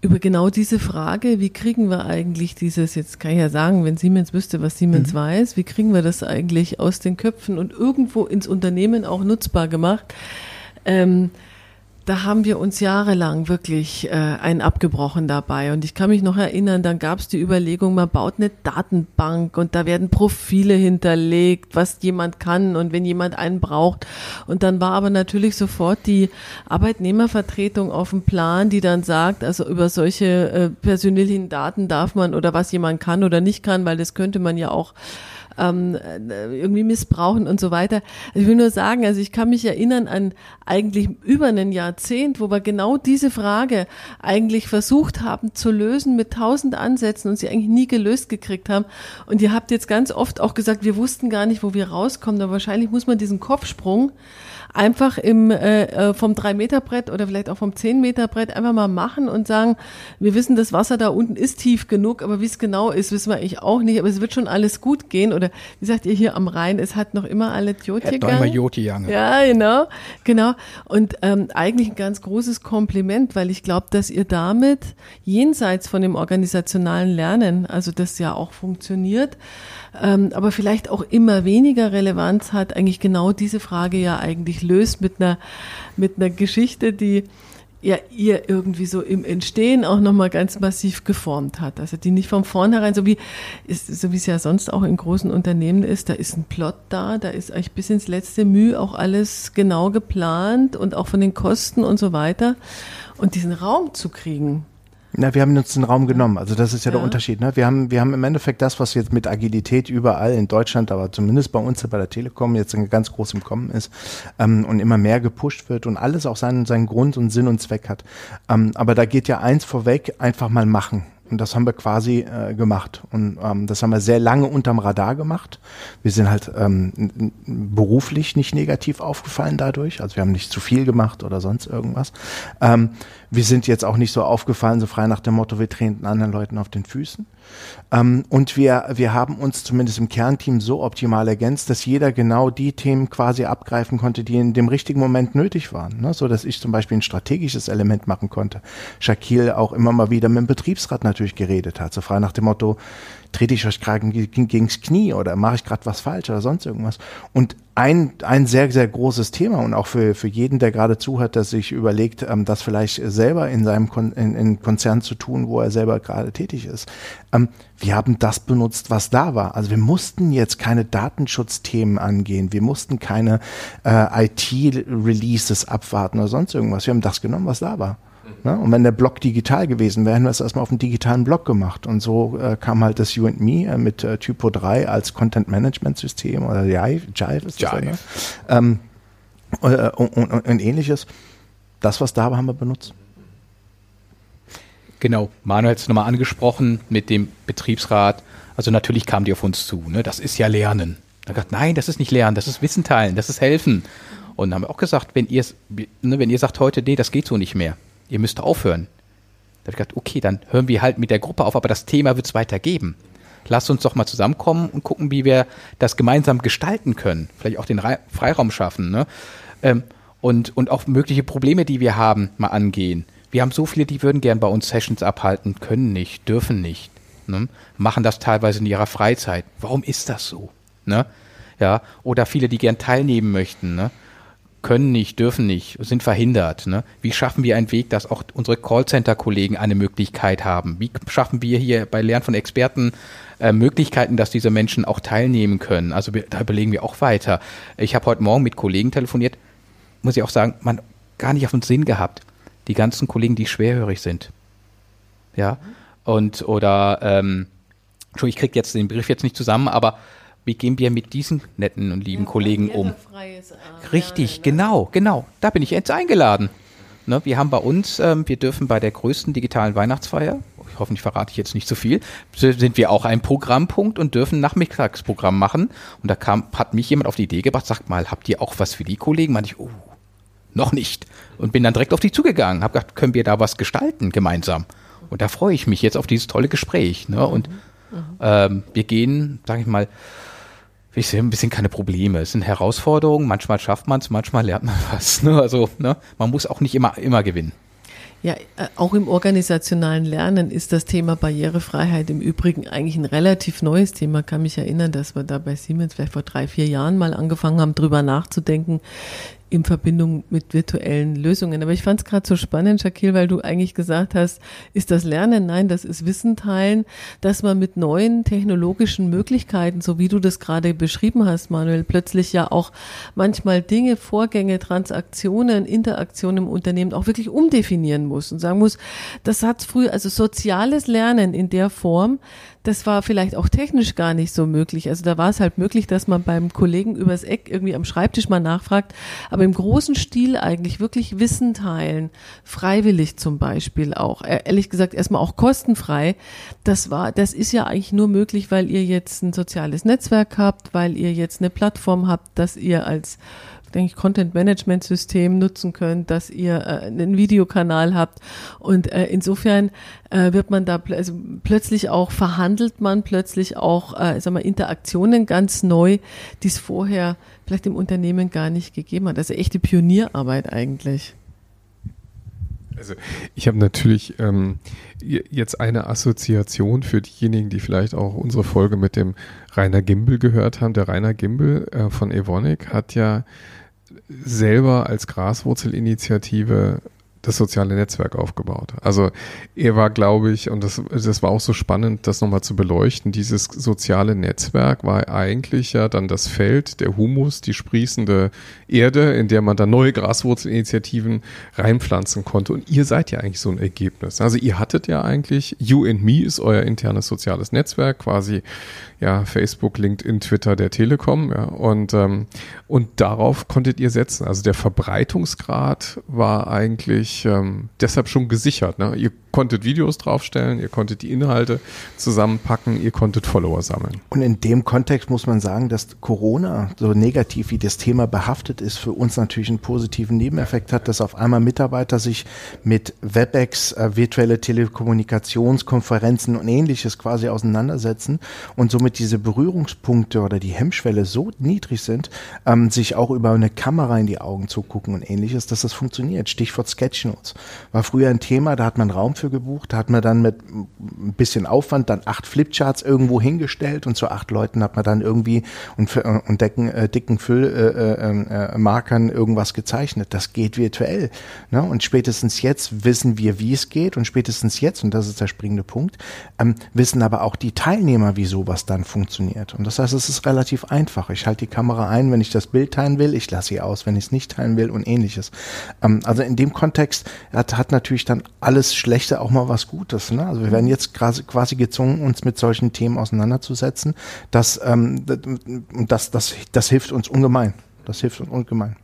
über genau diese Frage, wie kriegen wir eigentlich dieses, jetzt kann ich ja sagen, wenn Siemens wüsste, was Siemens mhm. weiß, wie kriegen wir das eigentlich aus den Köpfen und irgendwo ins Unternehmen auch nutzbar gemacht? Ähm, da haben wir uns jahrelang wirklich äh, einen abgebrochen dabei. Und ich kann mich noch erinnern, dann gab es die Überlegung, man baut eine Datenbank und da werden Profile hinterlegt, was jemand kann und wenn jemand einen braucht. Und dann war aber natürlich sofort die Arbeitnehmervertretung auf dem Plan, die dann sagt, also über solche äh, persönlichen Daten darf man oder was jemand kann oder nicht kann, weil das könnte man ja auch ähm, äh, irgendwie missbrauchen und so weiter. Ich will nur sagen, also ich kann mich erinnern an eigentlich über ein Jahrzehnt, wo wir genau diese Frage eigentlich versucht haben zu lösen mit tausend Ansätzen und sie eigentlich nie gelöst gekriegt haben. Und ihr habt jetzt ganz oft auch gesagt, wir wussten gar nicht, wo wir rauskommen. Aber wahrscheinlich muss man diesen Kopfsprung einfach im äh, äh vom 3-Meter-Brett oder vielleicht auch vom 10-Meter-Brett einfach mal machen und sagen, wir wissen, das Wasser da unten ist tief genug, aber wie es genau ist, wissen wir eigentlich auch nicht, aber es wird schon alles gut gehen. Oder wie sagt ihr hier am Rhein, es hat noch immer alle Joti gegangen. Ja, genau, genau. Und ähm, eigentlich ein ganz großes Kompliment, weil ich glaube, dass ihr damit jenseits von dem organisationalen Lernen, also das ja auch funktioniert, aber vielleicht auch immer weniger Relevanz hat, eigentlich genau diese Frage ja eigentlich löst mit einer, mit einer Geschichte, die ja ihr irgendwie so im Entstehen auch nochmal ganz massiv geformt hat. Also die nicht von vornherein, so wie, ist, so wie es ja sonst auch in großen Unternehmen ist, da ist ein Plot da, da ist eigentlich bis ins letzte Mühe auch alles genau geplant und auch von den Kosten und so weiter. Und diesen Raum zu kriegen, na, wir haben uns den Raum genommen. Also das ist ja, ja, der Unterschied. Ne? Wir haben, wir haben im Endeffekt das, was jetzt mit Agilität überall in Deutschland, aber zumindest bei uns bei der Telekom jetzt ganz groß im Kommen ist ähm, und immer mehr gepusht wird und alles auch seinen, seinen Grund und Sinn und Zweck hat. Ähm, aber da geht ja eins vorweg, einfach mal machen. Und das haben wir quasi äh, gemacht. Und ähm, das haben wir sehr lange unterm Radar gemacht. Wir sind halt ähm, beruflich nicht negativ aufgefallen dadurch. Also wir haben nicht zu viel gemacht oder sonst irgendwas. Ähm, wir sind jetzt auch nicht so aufgefallen, so frei nach dem Motto, wir treten anderen Leuten auf den Füßen. Ähm, und wir, wir haben uns zumindest im Kernteam so optimal ergänzt, dass jeder genau die Themen quasi abgreifen konnte, die in dem richtigen Moment nötig waren. Ne? So dass ich zum Beispiel ein strategisches Element machen konnte. Shaquille auch immer mal wieder mit dem Betriebsrat natürlich geredet hat, so frei nach dem Motto, trete ich euch gerade gegens Knie oder mache ich gerade was falsch oder sonst irgendwas. Und ein, ein sehr, sehr großes Thema und auch für, für jeden, der gerade zuhört, der sich überlegt, ähm, das vielleicht selber in seinem Kon in, in Konzern zu tun, wo er selber gerade tätig ist. Ähm, wir haben das benutzt, was da war. Also wir mussten jetzt keine Datenschutzthemen angehen, wir mussten keine äh, IT-Releases abwarten oder sonst irgendwas. Wir haben das genommen, was da war. Ne? Und wenn der Blog digital gewesen wäre, hätten wir es erstmal auf einem digitalen Blog gemacht. Und so äh, kam halt das You and Me äh, mit äh, Typo 3 als Content Management System oder Jive, Jive ist das Jive. Ja, ne? ähm, äh, und, und, und, ähnliches. Das, was da war, haben wir benutzt. Genau, Manuel hat es nochmal angesprochen mit dem Betriebsrat. Also natürlich kamen die auf uns zu. Ne? Das ist ja Lernen. Da gesagt, nein, das ist nicht Lernen, das ist Wissen teilen, das ist Helfen. Und dann haben wir auch gesagt, wenn ihr, ne, wenn ihr sagt heute, nee, das geht so nicht mehr, ihr müsst aufhören. Da habe ich gedacht, okay, dann hören wir halt mit der Gruppe auf, aber das Thema wird es weitergeben. Lass uns doch mal zusammenkommen und gucken, wie wir das gemeinsam gestalten können. Vielleicht auch den Freiraum schaffen. Ne? Ähm, und, und auch mögliche Probleme, die wir haben, mal angehen. Wir haben so viele, die würden gern bei uns Sessions abhalten, können nicht, dürfen nicht. Ne? Machen das teilweise in ihrer Freizeit. Warum ist das so? Ne? Ja, oder viele, die gern teilnehmen möchten. Ne? Können nicht, dürfen nicht, sind verhindert. Ne? Wie schaffen wir einen Weg, dass auch unsere Callcenter-Kollegen eine Möglichkeit haben? Wie schaffen wir hier bei Lernen von Experten äh, Möglichkeiten, dass diese Menschen auch teilnehmen können? Also da überlegen wir auch weiter. Ich habe heute Morgen mit Kollegen telefoniert, muss ich auch sagen, man gar nicht auf den Sinn gehabt. Die ganzen Kollegen, die schwerhörig sind. Ja, und oder ähm, ich kriege jetzt den Begriff jetzt nicht zusammen, aber wie gehen wir mit diesen netten und lieben ja, Kollegen um? Richtig, ja, genau, genau. Da bin ich jetzt eingeladen. Ne, wir haben bei uns, ähm, wir dürfen bei der größten digitalen Weihnachtsfeier, ich hoffe, ich verrate ich jetzt nicht zu viel, sind wir auch ein Programmpunkt und dürfen Nachmittagsprogramm machen. Und da kam, hat mich jemand auf die Idee gebracht, sagt mal, habt ihr auch was für die Kollegen? Meinte ich, oh, noch nicht. Und bin dann direkt auf die zugegangen, habe gedacht, können wir da was gestalten gemeinsam? Und da freue ich mich jetzt auf dieses tolle Gespräch. Ne? Und mhm. ähm, wir gehen, sage ich mal, ich sehe ein bisschen keine Probleme. Es sind Herausforderungen, manchmal schafft man es, manchmal lernt man was. Ne? Also ne? man muss auch nicht immer, immer gewinnen. Ja, äh, auch im organisationalen Lernen ist das Thema Barrierefreiheit im Übrigen eigentlich ein relativ neues Thema. Ich kann mich erinnern, dass wir da bei Siemens vielleicht vor drei, vier Jahren mal angefangen haben, drüber nachzudenken, in Verbindung mit virtuellen Lösungen. Aber ich fand es gerade so spannend, Shakil, weil du eigentlich gesagt hast, ist das Lernen? Nein, das ist Wissen teilen, dass man mit neuen technologischen Möglichkeiten, so wie du das gerade beschrieben hast, Manuel, plötzlich ja auch manchmal Dinge, Vorgänge, Transaktionen, Interaktionen im Unternehmen auch wirklich umdefinieren muss und sagen muss, das hat früher, also soziales Lernen in der Form, das war vielleicht auch technisch gar nicht so möglich. Also da war es halt möglich, dass man beim Kollegen übers Eck irgendwie am Schreibtisch mal nachfragt, aber im großen Stil eigentlich wirklich Wissen teilen, freiwillig zum Beispiel auch, e-, ehrlich gesagt erstmal auch kostenfrei. Das war, das ist ja eigentlich nur möglich, weil ihr jetzt ein soziales Netzwerk habt, weil ihr jetzt eine Plattform habt, dass ihr als denke ich, Content-Management-System nutzen könnt, dass ihr äh, einen Videokanal habt. Und äh, insofern äh, wird man da pl also plötzlich auch, verhandelt man plötzlich auch, äh, sag mal, Interaktionen ganz neu, die es vorher vielleicht im Unternehmen gar nicht gegeben hat. Also echte Pionierarbeit eigentlich. Also ich habe natürlich ähm, jetzt eine Assoziation für diejenigen, die vielleicht auch unsere Folge mit dem Rainer Gimbel gehört haben. Der Rainer Gimbel äh, von Evonik hat ja selber als Graswurzelinitiative das soziale Netzwerk aufgebaut. Also er war, glaube ich, und das, das war auch so spannend, das nochmal zu beleuchten, dieses soziale Netzwerk war eigentlich ja dann das Feld, der Humus, die sprießende Erde, in der man dann neue Graswurzelinitiativen reinpflanzen konnte. Und ihr seid ja eigentlich so ein Ergebnis. Also ihr hattet ja eigentlich, You and Me ist euer internes soziales Netzwerk, quasi ja, Facebook, LinkedIn, Twitter der Telekom, ja, und, ähm, und darauf konntet ihr setzen. Also der Verbreitungsgrad war eigentlich wahrscheinlich ähm, deshalb schon gesichert. Ne? Ihr konntet Videos draufstellen, ihr konntet die Inhalte zusammenpacken, ihr konntet Follower sammeln. Und in dem Kontext muss man sagen, dass Corona, so negativ wie das Thema behaftet ist, für uns natürlich einen positiven Nebeneffekt hat, dass auf einmal Mitarbeiter sich mit WebEx, äh, virtuelle Telekommunikationskonferenzen und ähnliches quasi auseinandersetzen und somit diese Berührungspunkte oder die Hemmschwelle so niedrig sind, ähm, sich auch über eine Kamera in die Augen zu gucken und ähnliches, dass das funktioniert. Stichwort Sketchnotes. War früher ein Thema, da hat man Raum für gebucht, da hat man dann mit ein bisschen Aufwand dann acht Flipcharts irgendwo hingestellt und zu acht Leuten hat man dann irgendwie und, und decken, äh, dicken Füllmarkern äh, äh, äh irgendwas gezeichnet. Das geht virtuell. Ne? Und spätestens jetzt wissen wir, wie es geht und spätestens jetzt, und das ist der springende Punkt, ähm, wissen aber auch die Teilnehmer, wie sowas dann funktioniert. Und das heißt, es ist relativ einfach. Ich halte die Kamera ein, wenn ich das Bild teilen will, ich lasse sie aus, wenn ich es nicht teilen will und ähnliches. Ähm, also in dem Kontext hat, hat natürlich dann alles Schlechte auch mal was Gutes. Ne? Also wir werden jetzt quasi gezwungen, uns mit solchen Themen auseinanderzusetzen. Das, ähm, das, das, das hilft uns ungemein. Das hilft uns ungemein.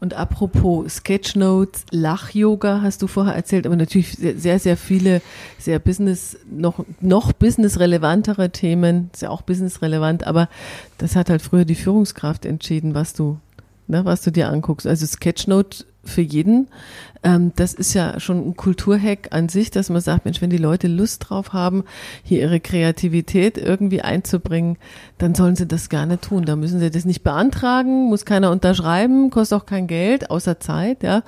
Und apropos Sketchnotes, Lach-Yoga hast du vorher erzählt, aber natürlich sehr, sehr viele sehr business, noch, noch business-relevantere Themen, ist ja auch business-relevant, aber das hat halt früher die Führungskraft entschieden, was du, ne, was du dir anguckst. Also Sketchnote für jeden. Ähm, das ist ja schon ein Kulturhack an sich, dass man sagt, Mensch, wenn die Leute Lust drauf haben, hier ihre Kreativität irgendwie einzubringen, dann sollen sie das gerne tun. Da müssen sie das nicht beantragen, muss keiner unterschreiben, kostet auch kein Geld, außer Zeit, ja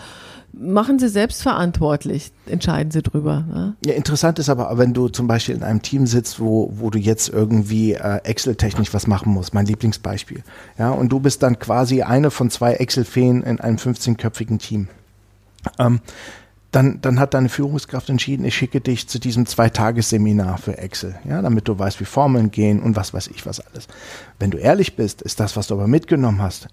machen Sie selbst verantwortlich, entscheiden Sie drüber. Ne? Ja, interessant ist aber, wenn du zum Beispiel in einem Team sitzt, wo, wo du jetzt irgendwie äh, Excel-technisch was machen musst, mein Lieblingsbeispiel. Ja, und du bist dann quasi eine von zwei Excel-Feen in einem 15-köpfigen Team. Ähm, dann, dann hat deine Führungskraft entschieden, ich schicke dich zu diesem Zweitagesseminar für Excel, ja, damit du weißt, wie Formeln gehen und was weiß ich was alles. Wenn du ehrlich bist, ist das, was du aber mitgenommen hast,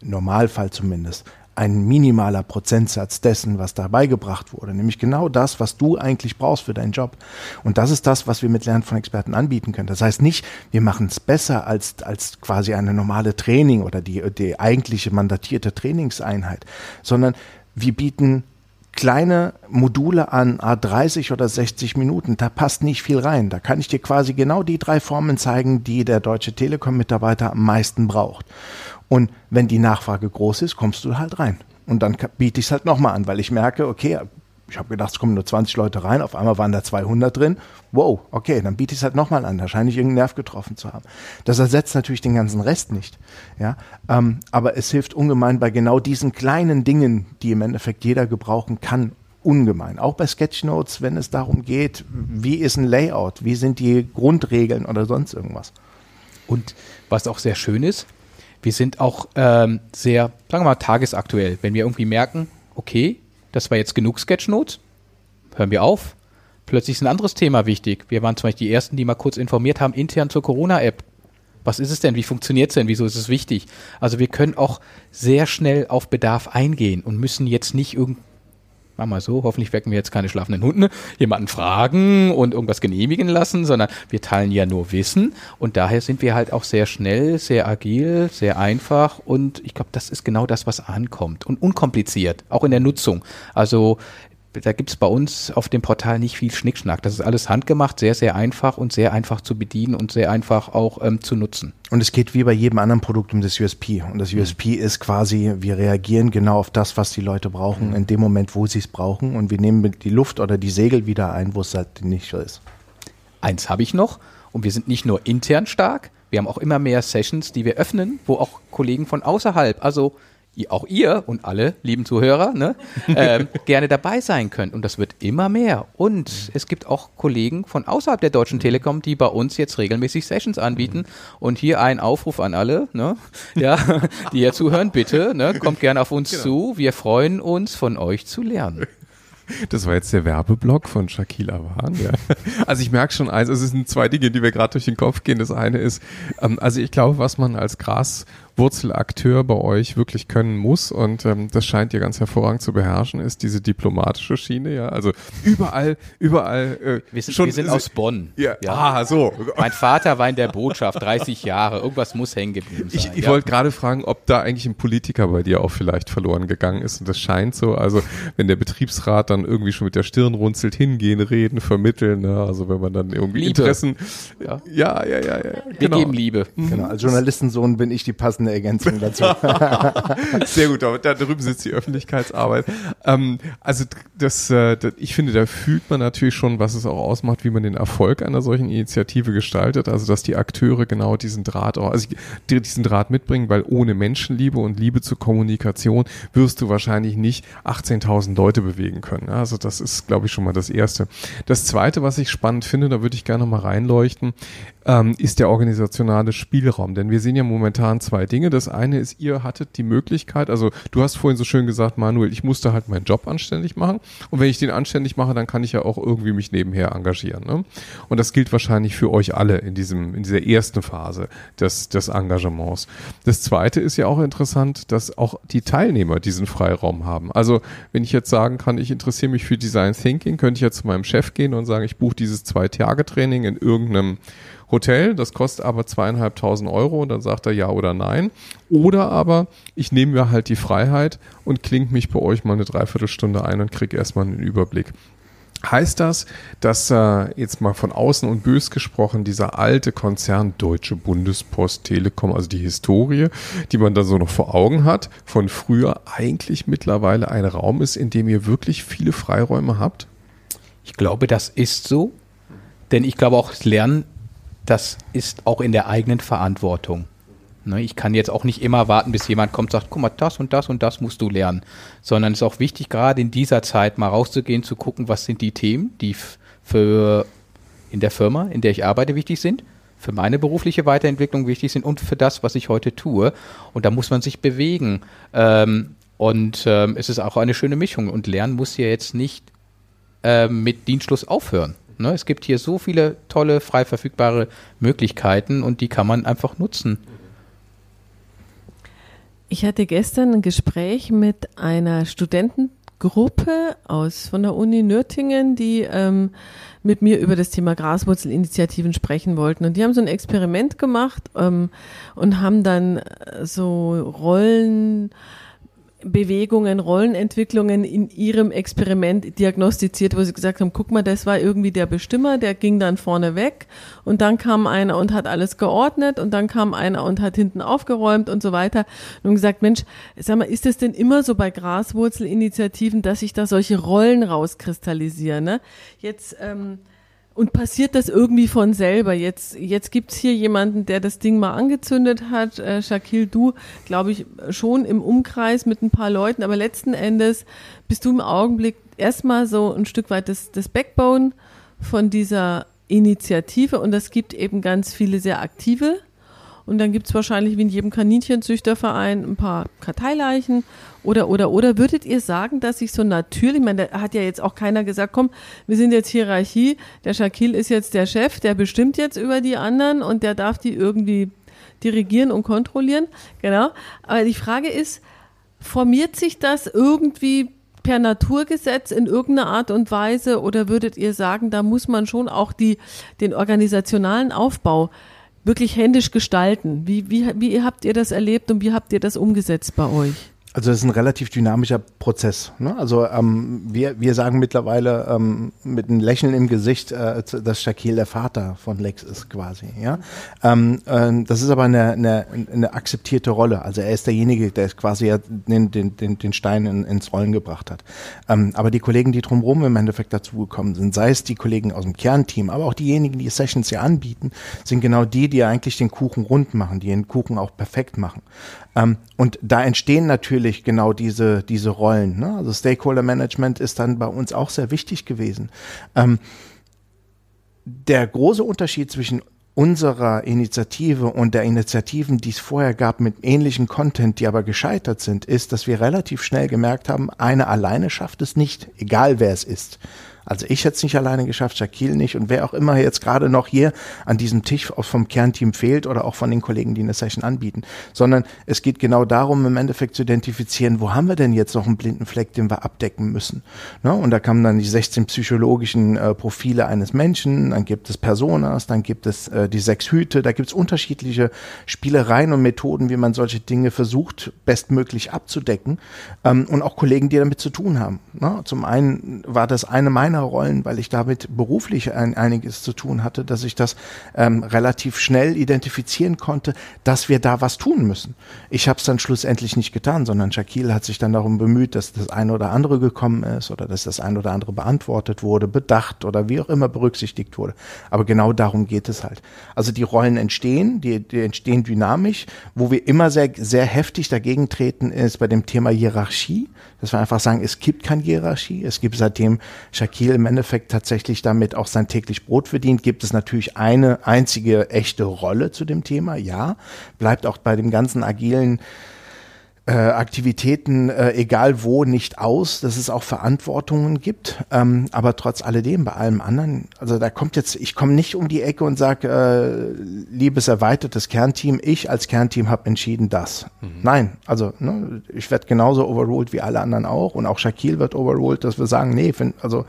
im Normalfall zumindest, ein minimaler Prozentsatz dessen, was da beigebracht wurde, nämlich genau das, was du eigentlich brauchst für deinen Job. Und das ist das, was wir mit Lernen von Experten anbieten können. Das heißt nicht, wir machen es besser als, als quasi eine normale Training oder die, die eigentliche mandatierte Trainingseinheit, sondern wir bieten kleine Module an, a 30 oder 60 Minuten, da passt nicht viel rein. Da kann ich dir quasi genau die drei Formen zeigen, die der Deutsche Telekom-Mitarbeiter am meisten braucht. Und wenn die Nachfrage groß ist, kommst du halt rein. Und dann biete ich es halt nochmal an, weil ich merke, okay, ich habe gedacht, es kommen nur 20 Leute rein, auf einmal waren da 200 drin. Wow, okay, dann biete ich es halt nochmal an, da scheine ich irgendeinen Nerv getroffen zu haben. Das ersetzt natürlich den ganzen Rest nicht. Ja, ähm, aber es hilft ungemein bei genau diesen kleinen Dingen, die im Endeffekt jeder gebrauchen kann, ungemein. Auch bei Sketchnotes, wenn es darum geht, wie ist ein Layout, wie sind die Grundregeln oder sonst irgendwas. Und was auch sehr schön ist, wir sind auch ähm, sehr, sagen wir mal, tagesaktuell. Wenn wir irgendwie merken, okay, das war jetzt genug Sketchnotes, hören wir auf. Plötzlich ist ein anderes Thema wichtig. Wir waren zum Beispiel die Ersten, die mal kurz informiert haben, intern zur Corona-App. Was ist es denn? Wie funktioniert es denn? Wieso ist es wichtig? Also wir können auch sehr schnell auf Bedarf eingehen und müssen jetzt nicht irgend Mach mal so, hoffentlich wecken wir jetzt keine schlafenden Hunde, jemanden fragen und irgendwas genehmigen lassen, sondern wir teilen ja nur Wissen. Und daher sind wir halt auch sehr schnell, sehr agil, sehr einfach. Und ich glaube, das ist genau das, was ankommt. Und unkompliziert, auch in der Nutzung. Also da gibt es bei uns auf dem Portal nicht viel Schnickschnack. Das ist alles handgemacht, sehr, sehr einfach und sehr einfach zu bedienen und sehr einfach auch ähm, zu nutzen. Und es geht wie bei jedem anderen Produkt um das USP. Und das USP mhm. ist quasi, wir reagieren genau auf das, was die Leute brauchen, mhm. in dem Moment, wo sie es brauchen. Und wir nehmen die Luft oder die Segel wieder ein, wo es halt nicht so ist. Eins habe ich noch. Und wir sind nicht nur intern stark, wir haben auch immer mehr Sessions, die wir öffnen, wo auch Kollegen von außerhalb, also auch ihr und alle lieben Zuhörer ne, ähm, gerne dabei sein könnt. Und das wird immer mehr. Und es gibt auch Kollegen von außerhalb der Deutschen Telekom, die bei uns jetzt regelmäßig Sessions anbieten. Und hier ein Aufruf an alle, ne, ja, die hier zuhören, bitte, ne, kommt gerne auf uns genau. zu. Wir freuen uns, von euch zu lernen. Das war jetzt der Werbeblock von Shakil Awan. Ja. Also ich merke schon eins, es sind zwei Dinge, die mir gerade durch den Kopf gehen. Das eine ist, ähm, also ich glaube, was man als Gras Freiwurzelakteur bei euch wirklich können muss und ähm, das scheint ihr ganz hervorragend zu beherrschen, ist diese diplomatische Schiene. Ja, also überall, überall. Äh, wir sind, schon, wir sind aus Bonn. Ja. ja. Ah, so. Mein Vater war in der Botschaft 30 Jahre. Irgendwas muss hängen geblieben sein. Ich, ich ja. wollte gerade fragen, ob da eigentlich ein Politiker bei dir auch vielleicht verloren gegangen ist und das scheint so. Also wenn der Betriebsrat dann irgendwie schon mit der Stirn runzelt, hingehen, reden, vermitteln. Ne? Also wenn man dann irgendwie Liebe. Interessen. Ja, ja, ja, ja. ja wir genau. geben Liebe. Genau. Als Journalistensohn bin ich die passende Ergänzung dazu. Sehr gut, da, drüben sitzt die Öffentlichkeitsarbeit. Ähm, also das, äh, das, ich finde, da fühlt man natürlich schon, was es auch ausmacht, wie man den Erfolg einer solchen Initiative gestaltet. Also dass die Akteure genau diesen Draht also diesen Draht mitbringen, weil ohne Menschenliebe und Liebe zur Kommunikation wirst du wahrscheinlich nicht 18.000 Leute bewegen können. Also das ist, glaube ich, schon mal das Erste. Das Zweite, was ich spannend finde, da würde ich gerne mal reinleuchten, ähm, ist der organisationale Spielraum. Denn wir sehen ja momentan zwei Dinge. Das eine ist, ihr hattet die Möglichkeit, also du hast vorhin so schön gesagt, Manuel, ich musste halt meinen Job anständig machen. Und wenn ich den anständig mache, dann kann ich ja auch irgendwie mich nebenher engagieren. Ne? Und das gilt wahrscheinlich für euch alle in diesem, in dieser ersten Phase des, des Engagements. Das zweite ist ja auch interessant, dass auch die Teilnehmer diesen Freiraum haben. Also wenn ich jetzt sagen kann, ich interessiere mich für Design Thinking, könnte ich jetzt zu meinem Chef gehen und sagen, ich buche dieses Zwei-Tage-Training in irgendeinem Hotel, das kostet aber zweieinhalbtausend Euro und dann sagt er ja oder nein. Oder aber ich nehme mir halt die Freiheit und klinge mich bei euch mal eine Dreiviertelstunde ein und kriege erstmal einen Überblick. Heißt das, dass äh, jetzt mal von außen und bös gesprochen dieser alte Konzern Deutsche Bundespost Telekom, also die Historie, die man da so noch vor Augen hat, von früher eigentlich mittlerweile ein Raum ist, in dem ihr wirklich viele Freiräume habt? Ich glaube, das ist so, denn ich glaube auch, das Lernen das ist auch in der eigenen Verantwortung. Ne, ich kann jetzt auch nicht immer warten, bis jemand kommt und sagt, guck mal, das und das und das musst du lernen. Sondern es ist auch wichtig, gerade in dieser Zeit mal rauszugehen, zu gucken, was sind die Themen, die für in der Firma, in der ich arbeite, wichtig sind, für meine berufliche Weiterentwicklung wichtig sind und für das, was ich heute tue. Und da muss man sich bewegen. Ähm, und ähm, es ist auch eine schöne Mischung. Und Lernen muss ja jetzt nicht ähm, mit Dienstschluss aufhören. Ne? Es gibt hier so viele tolle, frei verfügbare Möglichkeiten und die kann man einfach nutzen. Ich hatte gestern ein Gespräch mit einer Studentengruppe aus von der Uni Nürtingen, die ähm, mit mir über das Thema Graswurzelinitiativen sprechen wollten. Und die haben so ein Experiment gemacht ähm, und haben dann so Rollen Bewegungen, Rollenentwicklungen in ihrem Experiment diagnostiziert, wo sie gesagt haben, guck mal, das war irgendwie der Bestimmer, der ging dann vorne weg und dann kam einer und hat alles geordnet und dann kam einer und hat hinten aufgeräumt und so weiter und gesagt, Mensch, sag mal, ist es denn immer so bei Graswurzelinitiativen, dass sich da solche Rollen rauskristallisieren? Ne? Jetzt ähm, und passiert das irgendwie von selber? Jetzt, jetzt gibt's hier jemanden, der das Ding mal angezündet hat. Äh, Shaquille, du, glaube ich, schon im Umkreis mit ein paar Leuten. Aber letzten Endes bist du im Augenblick erstmal so ein Stück weit das, das Backbone von dieser Initiative. Und es gibt eben ganz viele sehr aktive und dann gibt's wahrscheinlich wie in jedem Kaninchenzüchterverein ein paar Karteileichen. Oder, oder, oder würdet ihr sagen, dass sich so natürlich, ich meine, da hat ja jetzt auch keiner gesagt, komm, wir sind jetzt Hierarchie, der Shaquille ist jetzt der Chef, der bestimmt jetzt über die anderen und der darf die irgendwie dirigieren und kontrollieren. Genau. Aber die Frage ist, formiert sich das irgendwie per Naturgesetz in irgendeiner Art und Weise oder würdet ihr sagen, da muss man schon auch die, den organisationalen Aufbau wirklich händisch gestalten. Wie, wie, wie habt ihr das erlebt und wie habt ihr das umgesetzt bei euch? Also das ist ein relativ dynamischer Prozess. Ne? Also ähm, wir, wir sagen mittlerweile ähm, mit einem Lächeln im Gesicht, äh, dass Shaquille der Vater von Lex ist quasi. Ja, ähm, äh, das ist aber eine, eine, eine akzeptierte Rolle. Also er ist derjenige, der quasi den, den, den, den Stein in, ins Rollen gebracht hat. Ähm, aber die Kollegen, die drumherum im Endeffekt dazugekommen sind, sei es die Kollegen aus dem Kernteam, aber auch diejenigen, die Sessions hier anbieten, sind genau die, die eigentlich den Kuchen rund machen, die den Kuchen auch perfekt machen. Ähm, und da entstehen natürlich genau diese, diese Rollen. Ne? Also Stakeholder Management ist dann bei uns auch sehr wichtig gewesen. Ähm, der große Unterschied zwischen unserer Initiative und der Initiativen, die es vorher gab mit ähnlichem Content, die aber gescheitert sind, ist, dass wir relativ schnell gemerkt haben, eine alleine schafft es nicht, egal wer es ist. Also ich hätte es nicht alleine geschafft, Shaquille nicht und wer auch immer jetzt gerade noch hier an diesem Tisch vom Kernteam fehlt oder auch von den Kollegen, die eine Session anbieten, sondern es geht genau darum, im Endeffekt zu identifizieren, wo haben wir denn jetzt noch einen blinden Fleck, den wir abdecken müssen. Ne? Und da kamen dann die 16 psychologischen äh, Profile eines Menschen, dann gibt es Personas, dann gibt es äh, die sechs Hüte, da gibt es unterschiedliche Spielereien und Methoden, wie man solche Dinge versucht, bestmöglich abzudecken ähm, und auch Kollegen, die damit zu tun haben. Ne? Zum einen war das eine meiner meiner Rollen, weil ich damit beruflich ein, einiges zu tun hatte, dass ich das ähm, relativ schnell identifizieren konnte, dass wir da was tun müssen. Ich habe es dann schlussendlich nicht getan, sondern Shaquille hat sich dann darum bemüht, dass das eine oder andere gekommen ist oder dass das eine oder andere beantwortet wurde, bedacht oder wie auch immer berücksichtigt wurde. Aber genau darum geht es halt. Also die Rollen entstehen, die, die entstehen dynamisch. Wo wir immer sehr, sehr heftig dagegen treten, ist bei dem Thema Hierarchie, dass wir einfach sagen, es gibt keine Hierarchie. Es gibt seitdem Shaquille im Endeffekt tatsächlich damit auch sein täglich Brot verdient, gibt es natürlich eine einzige echte Rolle zu dem Thema. Ja, bleibt auch bei dem ganzen agilen äh, Aktivitäten, äh, egal wo, nicht aus, dass es auch Verantwortungen gibt. Ähm, aber trotz alledem, bei allem anderen, also da kommt jetzt, ich komme nicht um die Ecke und sage, äh, liebes erweitertes Kernteam, ich als Kernteam habe entschieden das. Mhm. Nein, also ne, ich werde genauso overruled wie alle anderen auch und auch Shaquille wird overruled, dass wir sagen, nee, find, also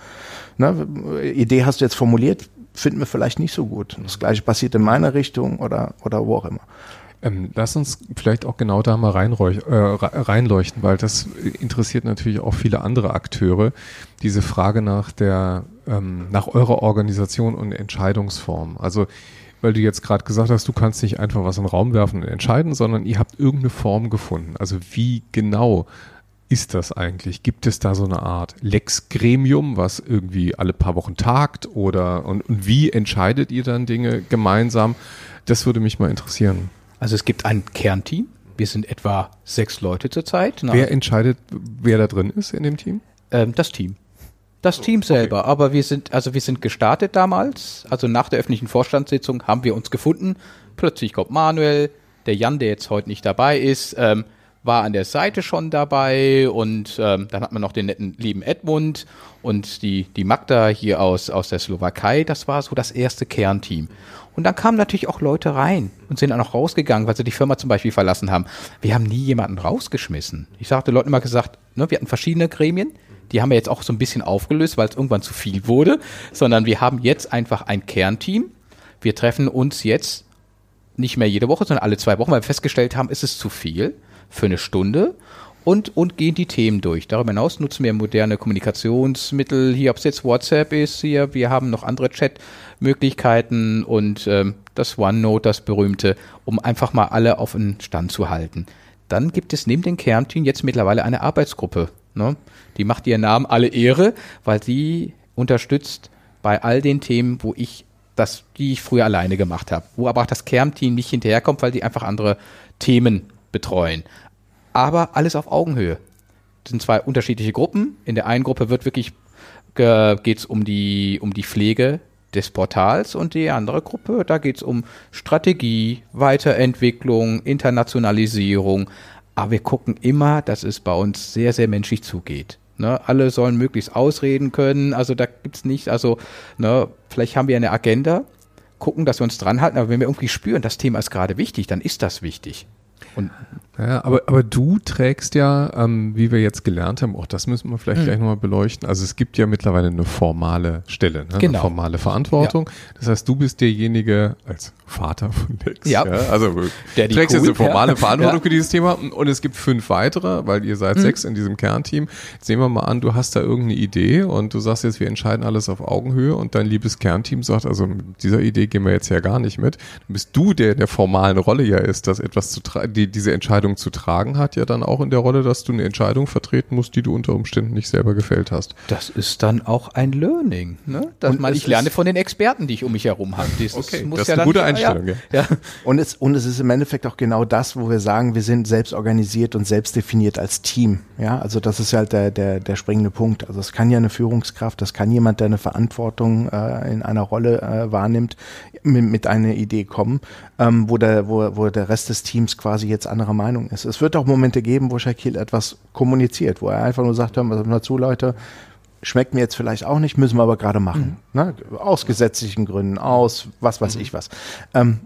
ne, Idee hast du jetzt formuliert, finden wir vielleicht nicht so gut. Das gleiche passiert in meiner Richtung oder, oder wo auch immer. Ähm, lass uns vielleicht auch genau da mal äh, reinleuchten, weil das interessiert natürlich auch viele andere Akteure. Diese Frage nach der, ähm, nach eurer Organisation und Entscheidungsform. Also, weil du jetzt gerade gesagt hast, du kannst nicht einfach was in den Raum werfen und entscheiden, sondern ihr habt irgendeine Form gefunden. Also wie genau ist das eigentlich? Gibt es da so eine Art Lex-Gremium, was irgendwie alle paar Wochen tagt? Oder und, und wie entscheidet ihr dann Dinge gemeinsam? Das würde mich mal interessieren. Also es gibt ein Kernteam. Wir sind etwa sechs Leute zurzeit. Wer entscheidet, wer da drin ist in dem Team? Ähm, das Team. Das Team selber. Okay. Aber wir sind, also wir sind gestartet damals. Also nach der öffentlichen Vorstandssitzung haben wir uns gefunden. Plötzlich kommt Manuel, der Jan, der jetzt heute nicht dabei ist, ähm, war an der Seite schon dabei und ähm, dann hat man noch den netten lieben Edmund und die, die Magda hier aus, aus der Slowakei. Das war so das erste Kernteam. Und dann kamen natürlich auch Leute rein und sind dann auch rausgegangen, weil sie die Firma zum Beispiel verlassen haben. Wir haben nie jemanden rausgeschmissen. Ich sagte Leuten immer gesagt, ne, wir hatten verschiedene Gremien, die haben wir jetzt auch so ein bisschen aufgelöst, weil es irgendwann zu viel wurde, sondern wir haben jetzt einfach ein Kernteam. Wir treffen uns jetzt nicht mehr jede Woche, sondern alle zwei Wochen, weil wir festgestellt haben, ist es zu viel für eine Stunde und, und gehen die Themen durch. Darüber hinaus nutzen wir moderne Kommunikationsmittel, hier ob es jetzt WhatsApp ist, hier, wir haben noch andere Chat-Möglichkeiten und ähm, das OneNote, das berühmte, um einfach mal alle auf den Stand zu halten. Dann gibt es neben dem Kernteam jetzt mittlerweile eine Arbeitsgruppe. Ne? Die macht ihren Namen alle Ehre, weil sie unterstützt bei all den Themen, wo ich das, die ich früher alleine gemacht habe, wo aber auch das Kernteam nicht hinterherkommt, weil die einfach andere Themen betreuen aber alles auf Augenhöhe. Das sind zwei unterschiedliche Gruppen. In der einen Gruppe wird wirklich geht es um die, um die Pflege des Portals und die andere Gruppe, da geht es um Strategie, Weiterentwicklung, Internationalisierung. Aber wir gucken immer, dass es bei uns sehr, sehr menschlich zugeht. Ne, alle sollen möglichst ausreden können. Also da gibt es nicht, also ne, vielleicht haben wir eine Agenda, gucken, dass wir uns dran halten, aber wenn wir irgendwie spüren, das Thema ist gerade wichtig, dann ist das wichtig. Und ja, aber, aber du trägst ja, ähm, wie wir jetzt gelernt haben, auch das müssen wir vielleicht mhm. gleich nochmal beleuchten. Also es gibt ja mittlerweile eine formale Stelle, ne? genau. eine formale Verantwortung. Ja. Das heißt, du bist derjenige als Vater von Lex. Ja. ja also Der trägst jetzt eine formale. Verantwortung für dieses Thema und es gibt fünf weitere, weil ihr seid mhm. sechs in diesem Kernteam. Jetzt nehmen wir mal an, du hast da irgendeine Idee und du sagst jetzt, wir entscheiden alles auf Augenhöhe und dein liebes Kernteam sagt, also mit dieser Idee gehen wir jetzt ja gar nicht mit. Dann bist du, der in der formalen Rolle ja ist, das etwas zu die, diese Entscheidung zu tragen hat, ja dann auch in der Rolle, dass du eine Entscheidung vertreten musst, die du unter Umständen nicht selber gefällt hast. Das ist dann auch ein Learning. Ne? Dass man, ich lerne von den Experten, die ich um mich herum habe. Das, okay, muss das ist ja eine gute Einstellung. Ja. ja. Und, es, und es ist im Endeffekt auch genau das, wo wir sagen, wir sind selbst organisiert und selbst definiert als Team. Ja, also das ist halt der, der, der springende Punkt. Also es kann ja eine Führungskraft, das kann jemand, der eine Verantwortung äh, in einer Rolle äh, wahrnimmt, mit, mit einer Idee kommen, ähm, wo, der, wo, wo der Rest des Teams quasi jetzt anderer Meinung ist. Es wird auch Momente geben, wo Shaquille etwas kommuniziert, wo er einfach nur sagt, hör mal zu, Leute, schmeckt mir jetzt vielleicht auch nicht, müssen wir aber gerade machen. Mhm. Ne? Aus gesetzlichen Gründen, aus was weiß mhm. ich was. Ähm,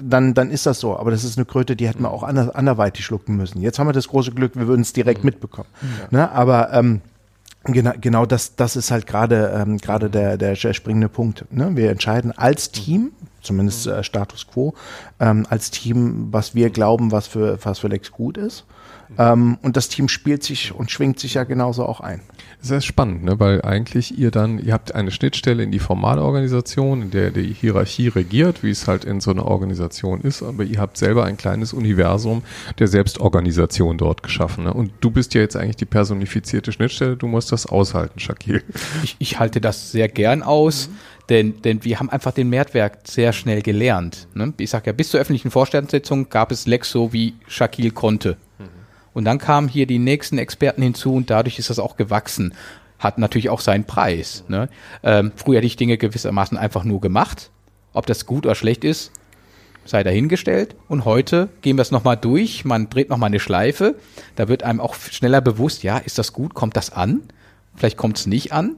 dann, dann ist das so. Aber das ist eine Kröte, die hätten wir auch ander, anderweitig schlucken müssen. Jetzt haben wir das große Glück, wir würden es direkt mhm. mitbekommen. Ja. Ne? Aber ähm, Genau, genau das, das ist halt gerade ähm, gerade der, der springende Punkt. Ne? Wir entscheiden als Team, zumindest äh, Status quo, ähm, als Team, was wir glauben, was für, was für Lex gut ist. Ähm, und das Team spielt sich und schwingt sich ja genauso auch ein. Sehr spannend, ne? weil eigentlich ihr dann, ihr habt eine Schnittstelle in die formale Organisation, in der die Hierarchie regiert, wie es halt in so einer Organisation ist, aber ihr habt selber ein kleines Universum der Selbstorganisation dort geschaffen. Ne? Und du bist ja jetzt eigentlich die personifizierte Schnittstelle, du musst das aushalten, Shakil. Ich, ich halte das sehr gern aus. Mhm. Denn, denn wir haben einfach den Mehrwert sehr schnell gelernt. Ne? Ich sage ja, bis zur öffentlichen Vorstandssitzung gab es Lex so, wie Shakil konnte. Und dann kamen hier die nächsten Experten hinzu und dadurch ist das auch gewachsen. Hat natürlich auch seinen Preis. Ne? Ähm, früher hätte ich Dinge gewissermaßen einfach nur gemacht. Ob das gut oder schlecht ist, sei dahingestellt. Und heute gehen wir es nochmal durch. Man dreht nochmal eine Schleife. Da wird einem auch schneller bewusst, ja, ist das gut? Kommt das an? Vielleicht kommt es nicht an.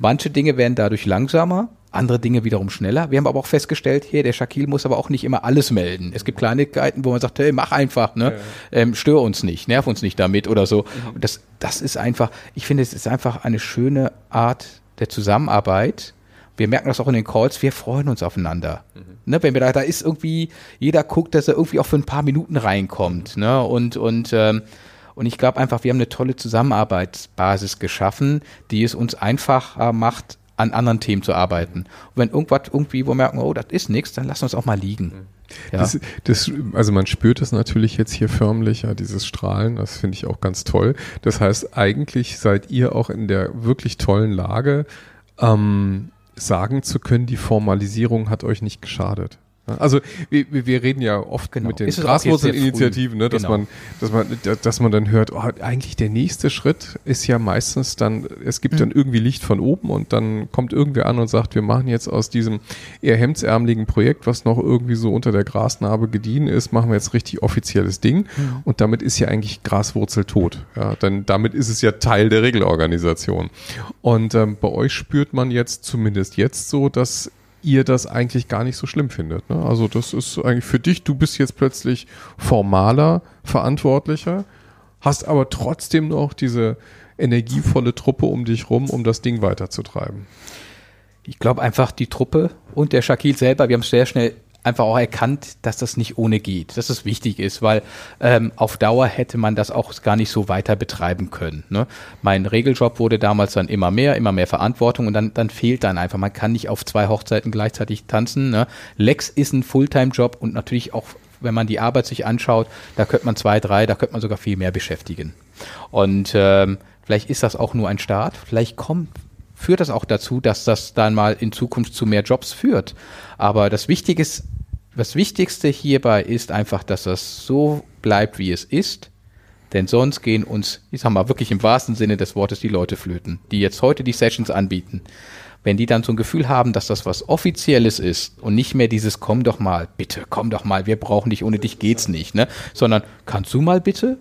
Manche Dinge werden dadurch langsamer andere Dinge wiederum schneller. Wir haben aber auch festgestellt, hier, der Shakil muss aber auch nicht immer alles melden. Es gibt Kleinigkeiten, wo man sagt, hey, mach einfach, ne? Ja. Ähm, stör uns nicht, nerv uns nicht damit oder so. Mhm. Das, das ist einfach, ich finde, es ist einfach eine schöne Art der Zusammenarbeit. Wir merken das auch in den Calls, wir freuen uns aufeinander. Mhm. Ne, wenn wir da, da ist irgendwie, jeder guckt, dass er irgendwie auch für ein paar Minuten reinkommt. Mhm. Ne? Und, und ähm, und ich glaube einfach, wir haben eine tolle Zusammenarbeitsbasis geschaffen, die es uns einfacher macht, an anderen Themen zu arbeiten. Und wenn irgendwas irgendwie, wo wir merken, oh, das ist nichts, dann lassen wir es auch mal liegen. Ja. Das, das, also man spürt das natürlich jetzt hier förmlich, ja, dieses Strahlen, das finde ich auch ganz toll. Das heißt, eigentlich seid ihr auch in der wirklich tollen Lage, ähm, sagen zu können, die Formalisierung hat euch nicht geschadet. Also wir, wir reden ja oft genau. mit den Graswurzelinitiativen, ne, dass genau. man, dass man, dass man dann hört, oh, eigentlich der nächste Schritt ist ja meistens dann, es gibt mhm. dann irgendwie Licht von oben und dann kommt irgendwer an und sagt, wir machen jetzt aus diesem eher hemdsärmeligen Projekt, was noch irgendwie so unter der Grasnarbe gediehen ist, machen wir jetzt richtig offizielles Ding mhm. und damit ist ja eigentlich Graswurzel tot. Ja, denn damit ist es ja Teil der Regelorganisation. Und ähm, bei euch spürt man jetzt zumindest jetzt so, dass ihr das eigentlich gar nicht so schlimm findet. Ne? Also das ist eigentlich für dich, du bist jetzt plötzlich formaler Verantwortlicher, hast aber trotzdem noch diese energievolle Truppe um dich rum, um das Ding weiterzutreiben. Ich glaube einfach, die Truppe und der Shakil selber, wir haben es sehr schnell einfach auch erkannt, dass das nicht ohne geht, dass es wichtig ist, weil ähm, auf Dauer hätte man das auch gar nicht so weiter betreiben können. Ne? Mein Regeljob wurde damals dann immer mehr, immer mehr Verantwortung und dann, dann fehlt dann einfach, man kann nicht auf zwei Hochzeiten gleichzeitig tanzen. Ne? Lex ist ein Fulltime-Job und natürlich auch, wenn man die Arbeit sich anschaut, da könnte man zwei, drei, da könnte man sogar viel mehr beschäftigen. Und ähm, vielleicht ist das auch nur ein Start, vielleicht kommt führt das auch dazu, dass das dann mal in Zukunft zu mehr Jobs führt. Aber das Wichtige ist, das Wichtigste hierbei ist einfach, dass das so bleibt, wie es ist. Denn sonst gehen uns, ich sag mal, wirklich im wahrsten Sinne des Wortes die Leute flöten, die jetzt heute die Sessions anbieten. Wenn die dann so ein Gefühl haben, dass das was Offizielles ist und nicht mehr dieses komm doch mal, bitte, komm doch mal, wir brauchen dich, ohne dich geht's nicht, ne? Sondern kannst du mal bitte?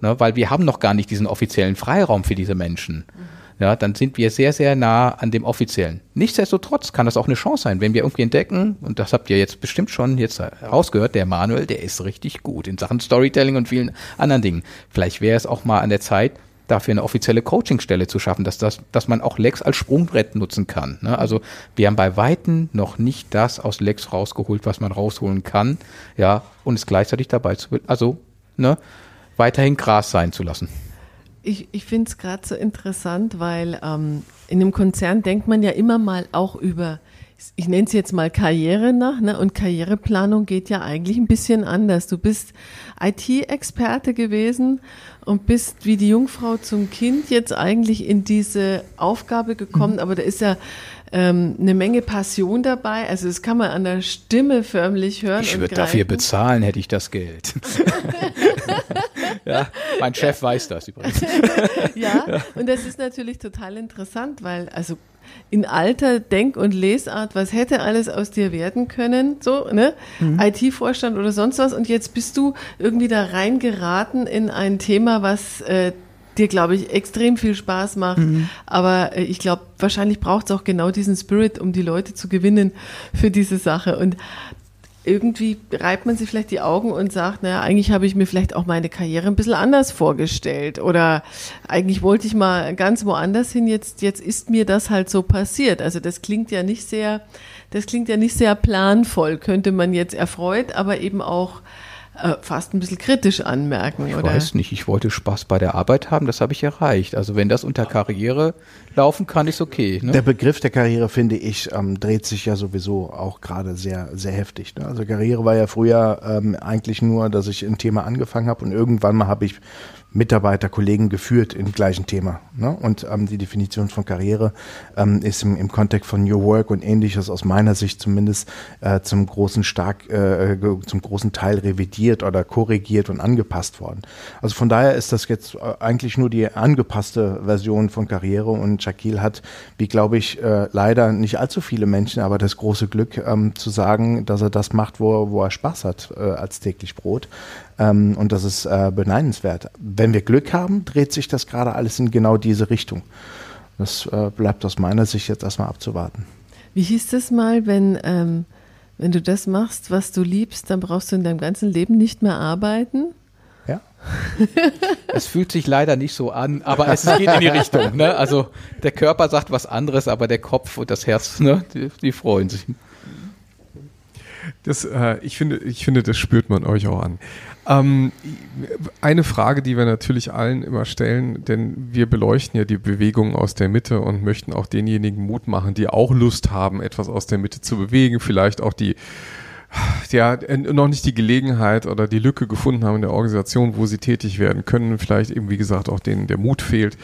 Ne? Weil wir haben noch gar nicht diesen offiziellen Freiraum für diese Menschen. Mhm ja, dann sind wir sehr, sehr nah an dem Offiziellen. Nichtsdestotrotz kann das auch eine Chance sein, wenn wir irgendwie entdecken, und das habt ihr jetzt bestimmt schon jetzt rausgehört, der Manuel, der ist richtig gut in Sachen Storytelling und vielen anderen Dingen. Vielleicht wäre es auch mal an der Zeit, dafür eine offizielle Coachingstelle zu schaffen, dass, das, dass man auch Lex als Sprungbrett nutzen kann. Ne? Also wir haben bei Weitem noch nicht das aus Lex rausgeholt, was man rausholen kann, ja, und es gleichzeitig dabei zu, also ne, weiterhin Gras sein zu lassen. Ich, ich finde es gerade so interessant, weil ähm, in einem Konzern denkt man ja immer mal auch über, ich nenne es jetzt mal Karriere nach, ne? und Karriereplanung geht ja eigentlich ein bisschen anders. Du bist IT-Experte gewesen und bist wie die Jungfrau zum Kind jetzt eigentlich in diese Aufgabe gekommen, mhm. aber da ist ja ähm, eine Menge Passion dabei. Also das kann man an der Stimme förmlich hören. Ich würde dafür bezahlen, hätte ich das Geld. ja, mein Chef ja. weiß das übrigens. ja, ja, und das ist natürlich total interessant, weil also in alter Denk- und Lesart, was hätte alles aus dir werden können, so, ne? Mhm. IT-Vorstand oder sonst was. Und jetzt bist du irgendwie da reingeraten in ein Thema, was äh, dir, glaube ich, extrem viel Spaß macht. Mhm. Aber äh, ich glaube, wahrscheinlich braucht es auch genau diesen Spirit, um die Leute zu gewinnen für diese Sache. Und irgendwie reibt man sich vielleicht die Augen und sagt, naja, eigentlich habe ich mir vielleicht auch meine Karriere ein bisschen anders vorgestellt oder eigentlich wollte ich mal ganz woanders hin, jetzt, jetzt ist mir das halt so passiert. Also das klingt ja nicht sehr, das klingt ja nicht sehr planvoll, könnte man jetzt erfreut, aber eben auch fast ein bisschen kritisch anmerken, ich oder? Ich weiß nicht, ich wollte Spaß bei der Arbeit haben, das habe ich erreicht. Also wenn das unter Karriere laufen kann, ist okay. Ne? Der Begriff der Karriere, finde ich, ähm, dreht sich ja sowieso auch gerade sehr, sehr heftig. Ne? Also Karriere war ja früher ähm, eigentlich nur, dass ich ein Thema angefangen habe und irgendwann mal habe ich Mitarbeiter, Kollegen geführt im gleichen Thema. Ne? Und ähm, die Definition von Karriere ähm, ist im, im Kontext von New Work und ähnliches aus meiner Sicht zumindest äh, zum großen stark äh, zum großen Teil revidiert oder korrigiert und angepasst worden. Also von daher ist das jetzt äh, eigentlich nur die angepasste Version von Karriere und Shaquille hat, wie glaube ich, äh, leider nicht allzu viele Menschen, aber das große Glück ähm, zu sagen, dass er das macht, wo, wo er Spaß hat äh, als täglich Brot. Ähm, und das ist äh, beneidenswert. Wenn wir Glück haben, dreht sich das gerade alles in genau diese Richtung. Das äh, bleibt aus meiner Sicht jetzt erstmal abzuwarten. Wie hieß das mal, wenn, ähm, wenn du das machst, was du liebst, dann brauchst du in deinem ganzen Leben nicht mehr arbeiten? Ja. es fühlt sich leider nicht so an, aber es geht in die Richtung. Ne? Also der Körper sagt was anderes, aber der Kopf und das Herz, ne, die, die freuen sich. Das, äh, ich, finde, ich finde, das spürt man euch auch an. Ähm, eine Frage, die wir natürlich allen immer stellen, denn wir beleuchten ja die Bewegung aus der Mitte und möchten auch denjenigen Mut machen, die auch Lust haben, etwas aus der Mitte zu bewegen, vielleicht auch die ja, noch nicht die Gelegenheit oder die Lücke gefunden haben in der Organisation, wo sie tätig werden können, vielleicht eben, wie gesagt, auch denen der Mut fehlt.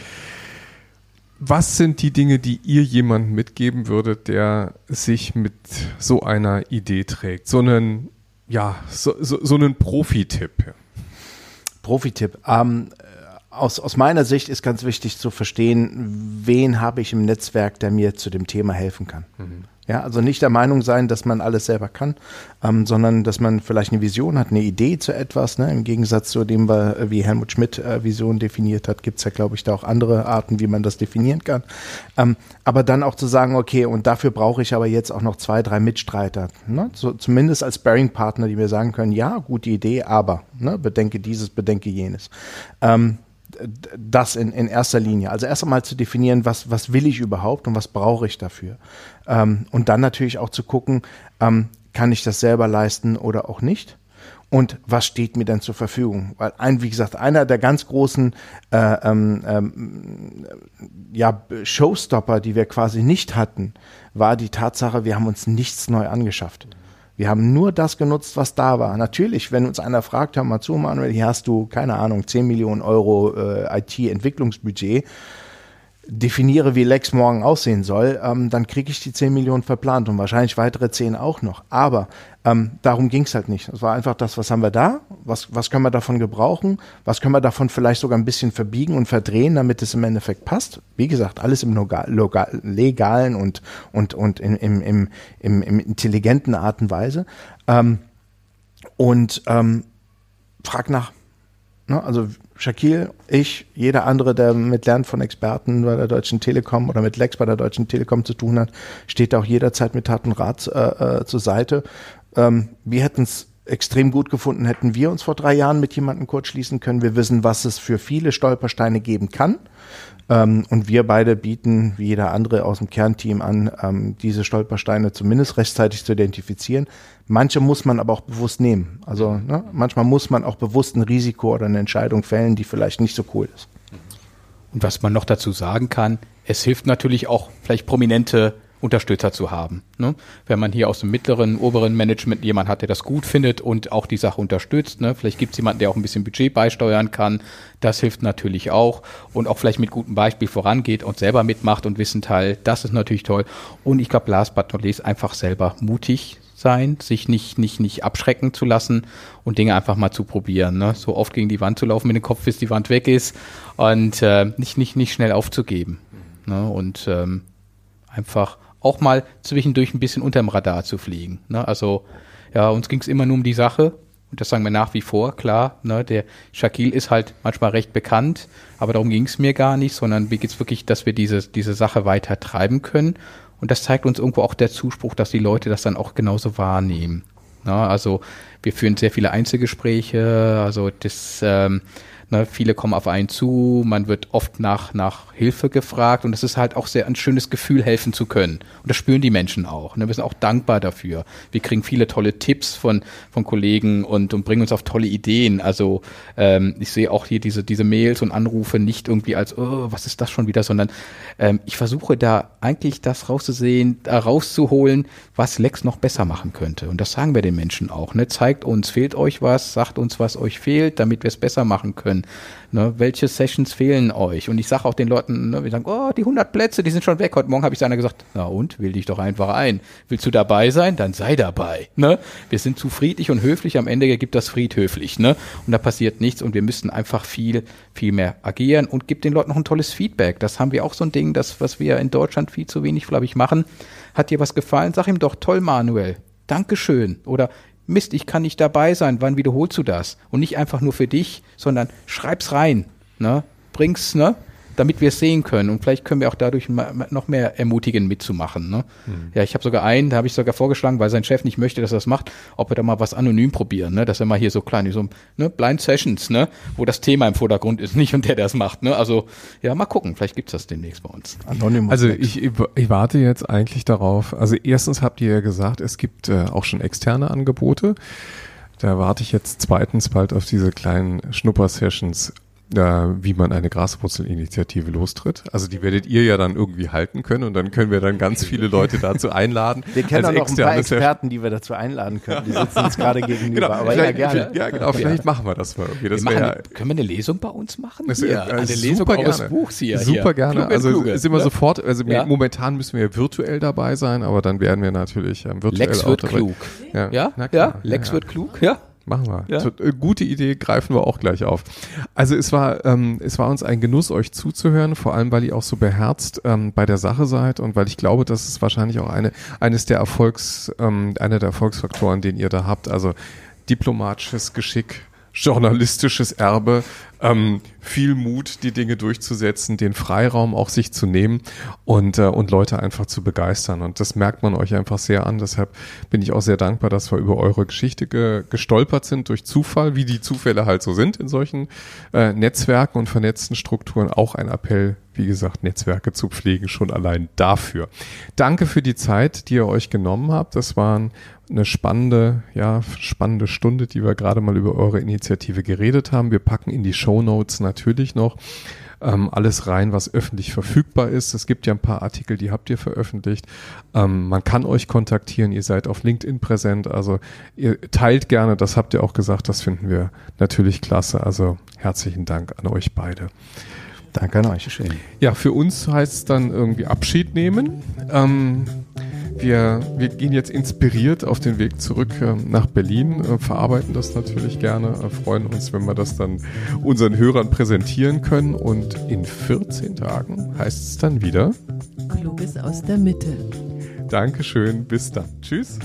Was sind die Dinge, die ihr jemandem mitgeben würdet, der sich mit so einer Idee trägt? So einen, ja, so, so, so einen Profi-Tipp. Profi-Tipp. Ähm, aus, aus meiner Sicht ist ganz wichtig zu verstehen, wen habe ich im Netzwerk, der mir zu dem Thema helfen kann. Mhm. Ja, also nicht der Meinung sein, dass man alles selber kann, ähm, sondern dass man vielleicht eine Vision hat, eine Idee zu etwas. Ne? Im Gegensatz zu dem, wie Helmut Schmidt äh, Vision definiert hat, gibt es ja, glaube ich, da auch andere Arten, wie man das definieren kann. Ähm, aber dann auch zu sagen, okay, und dafür brauche ich aber jetzt auch noch zwei, drei Mitstreiter. Ne? So, zumindest als Bearing-Partner, die mir sagen können, ja, gute Idee, aber ne? bedenke dieses, bedenke jenes. Ähm, das in, in erster Linie. Also erst einmal zu definieren, was, was will ich überhaupt und was brauche ich dafür. Ähm, und dann natürlich auch zu gucken, ähm, kann ich das selber leisten oder auch nicht? Und was steht mir denn zur Verfügung? Weil ein, wie gesagt, einer der ganz großen äh, ähm, ähm, ja, Showstopper, die wir quasi nicht hatten, war die Tatsache, wir haben uns nichts neu angeschafft. Wir haben nur das genutzt, was da war. Natürlich, wenn uns einer fragt, hör mal zu, Manuel, hier hast du, keine Ahnung, 10 Millionen Euro äh, IT-Entwicklungsbudget, definiere, wie Lex morgen aussehen soll, ähm, dann kriege ich die 10 Millionen verplant und wahrscheinlich weitere 10 auch noch. Aber ähm, darum ging es halt nicht. Es war einfach das, was haben wir da, was, was können wir davon gebrauchen, was können wir davon vielleicht sogar ein bisschen verbiegen und verdrehen, damit es im Endeffekt passt. Wie gesagt, alles im legalen und, und, und in, im, im, im, im intelligenten Art und Weise. Ähm, und ähm, frag nach. Ne? Also Shaquille, ich, jeder andere, der mit Lernen von Experten bei der Deutschen Telekom oder mit Lex bei der Deutschen Telekom zu tun hat, steht auch jederzeit mit Tat und Rat äh, äh, zur Seite. Ähm, wir hätten es extrem gut gefunden, hätten wir uns vor drei Jahren mit jemandem kurz schließen können. Wir wissen, was es für viele Stolpersteine geben kann. Ähm, und wir beide bieten, wie jeder andere aus dem Kernteam an, ähm, diese Stolpersteine zumindest rechtzeitig zu identifizieren. Manche muss man aber auch bewusst nehmen. Also ne, manchmal muss man auch bewusst ein Risiko oder eine Entscheidung fällen, die vielleicht nicht so cool ist. Und was man noch dazu sagen kann, es hilft natürlich auch vielleicht prominente Unterstützer zu haben. Ne? Wenn man hier aus dem mittleren, oberen Management jemand hat, der das gut findet und auch die Sache unterstützt. Ne? Vielleicht gibt es jemanden, der auch ein bisschen Budget beisteuern kann. Das hilft natürlich auch. Und auch vielleicht mit gutem Beispiel vorangeht und selber mitmacht und Wissen teilt. Das ist natürlich toll. Und ich glaube, last but not least, einfach selber mutig sein, sich nicht, nicht, nicht abschrecken zu lassen und Dinge einfach mal zu probieren. Ne? So oft gegen die Wand zu laufen mit dem Kopf, bis die Wand weg ist und äh, nicht, nicht, nicht schnell aufzugeben. Ne? Und ähm, einfach auch mal zwischendurch ein bisschen unterm Radar zu fliegen. Ne? Also ja, uns ging es immer nur um die Sache Und das sagen wir nach wie vor, klar. Ne, der Shaquille ist halt manchmal recht bekannt, aber darum ging es mir gar nicht, sondern mir geht es wirklich, dass wir diese, diese Sache weiter treiben können. Und das zeigt uns irgendwo auch der Zuspruch, dass die Leute das dann auch genauso wahrnehmen. Na, also wir führen sehr viele Einzelgespräche, also das ähm, Ne, viele kommen auf einen zu, man wird oft nach, nach Hilfe gefragt und es ist halt auch sehr ein schönes Gefühl, helfen zu können. Und das spüren die Menschen auch. Ne? Wir sind auch dankbar dafür. Wir kriegen viele tolle Tipps von, von Kollegen und, und bringen uns auf tolle Ideen. Also ähm, ich sehe auch hier diese, diese Mails und Anrufe nicht irgendwie als, oh, was ist das schon wieder, sondern ähm, ich versuche da eigentlich das rauszusehen, da rauszuholen, was Lex noch besser machen könnte. Und das sagen wir den Menschen auch. Ne? Zeigt uns, fehlt euch was, sagt uns, was euch fehlt, damit wir es besser machen können können. Ne, welche Sessions fehlen euch? Und ich sage auch den Leuten, ne, wir sagen, oh, die 100 Plätze, die sind schon weg. Heute Morgen habe ich einer gesagt, na und, will dich doch einfach ein. Willst du dabei sein? Dann sei dabei. Ne? Wir sind zu friedlich und höflich, am Ende gibt das friedhöflich. Ne? Und da passiert nichts und wir müssen einfach viel, viel mehr agieren und gibt den Leuten noch ein tolles Feedback. Das haben wir auch so ein Ding, das, was wir in Deutschland viel zu wenig, glaube ich, machen. Hat dir was gefallen? Sag ihm doch, toll, Manuel. Dankeschön. Oder Mist, ich kann nicht dabei sein, wann wiederholst du das? Und nicht einfach nur für dich, sondern schreib's rein, ne? Bring's, ne? Damit wir es sehen können. Und vielleicht können wir auch dadurch noch mehr ermutigen, mitzumachen. Ne? Mhm. Ja, ich habe sogar einen, da habe ich sogar vorgeschlagen, weil sein Chef nicht möchte, dass er das macht, ob wir da mal was anonym probieren, ne? dass er mal hier so klein, so ne? Blind Sessions, ne? wo das Thema im Vordergrund ist, nicht und der das macht. Ne? Also ja, mal gucken, vielleicht gibt's das demnächst bei uns. Anonymous also ich, ich warte jetzt eigentlich darauf, also erstens habt ihr ja gesagt, es gibt äh, auch schon externe Angebote. Da warte ich jetzt zweitens bald auf diese kleinen Schnupper-Sessions äh, wie man eine Graswurzelinitiative lostritt. Also die werdet ihr ja dann irgendwie halten können und dann können wir dann ganz viele Leute dazu einladen. Wir kennen auch noch ein paar Experten, die wir dazu einladen können. Die sitzen uns gerade gegenüber. Genau, aber ja, gerne. Ja, genau, vielleicht ja. machen wir das mal irgendwie. Das wir machen, können wir eine Lesung bei uns machen? Das, ja, eine Lesung aus Buchs hier. Super hier. gerne. Kluge, also Kluge, sind wir ne? sofort, also ja? momentan müssen wir virtuell dabei sein, aber dann werden wir natürlich ähm, virtuell Lex wird klug. Ja, ja? ja? Lex wird klug, ja. Machen wir. Ja. Äh, gute Idee, greifen wir auch gleich auf. Also es war, ähm, es war uns ein Genuss, euch zuzuhören, vor allem weil ihr auch so beherzt ähm, bei der Sache seid und weil ich glaube, das ist wahrscheinlich auch eine, eines der Erfolgs, ähm, einer der Erfolgsfaktoren, den ihr da habt. Also diplomatisches Geschick, journalistisches Erbe, ähm, viel Mut, die Dinge durchzusetzen, den Freiraum auch sich zu nehmen und, äh, und Leute einfach zu begeistern. Und das merkt man euch einfach sehr an. Deshalb bin ich auch sehr dankbar, dass wir über eure Geschichte ge gestolpert sind durch Zufall, wie die Zufälle halt so sind in solchen äh, Netzwerken und vernetzten Strukturen. Auch ein Appell, wie gesagt, Netzwerke zu pflegen, schon allein dafür. Danke für die Zeit, die ihr euch genommen habt. Das waren eine spannende, ja, spannende Stunde, die wir gerade mal über eure Initiative geredet haben. Wir packen in die Show Notes natürlich noch ähm, alles rein, was öffentlich verfügbar ist. Es gibt ja ein paar Artikel, die habt ihr veröffentlicht. Ähm, man kann euch kontaktieren, ihr seid auf LinkedIn präsent, also ihr teilt gerne, das habt ihr auch gesagt, das finden wir natürlich klasse. Also herzlichen Dank an euch beide. Danke an euch. Schön. Ja, für uns heißt es dann irgendwie Abschied nehmen. Ähm, wir, wir gehen jetzt inspiriert auf den Weg zurück äh, nach Berlin, äh, verarbeiten das natürlich gerne, äh, freuen uns, wenn wir das dann unseren Hörern präsentieren können. Und in 14 Tagen heißt es dann wieder Kluges aus der Mitte. Dankeschön, bis dann. Tschüss.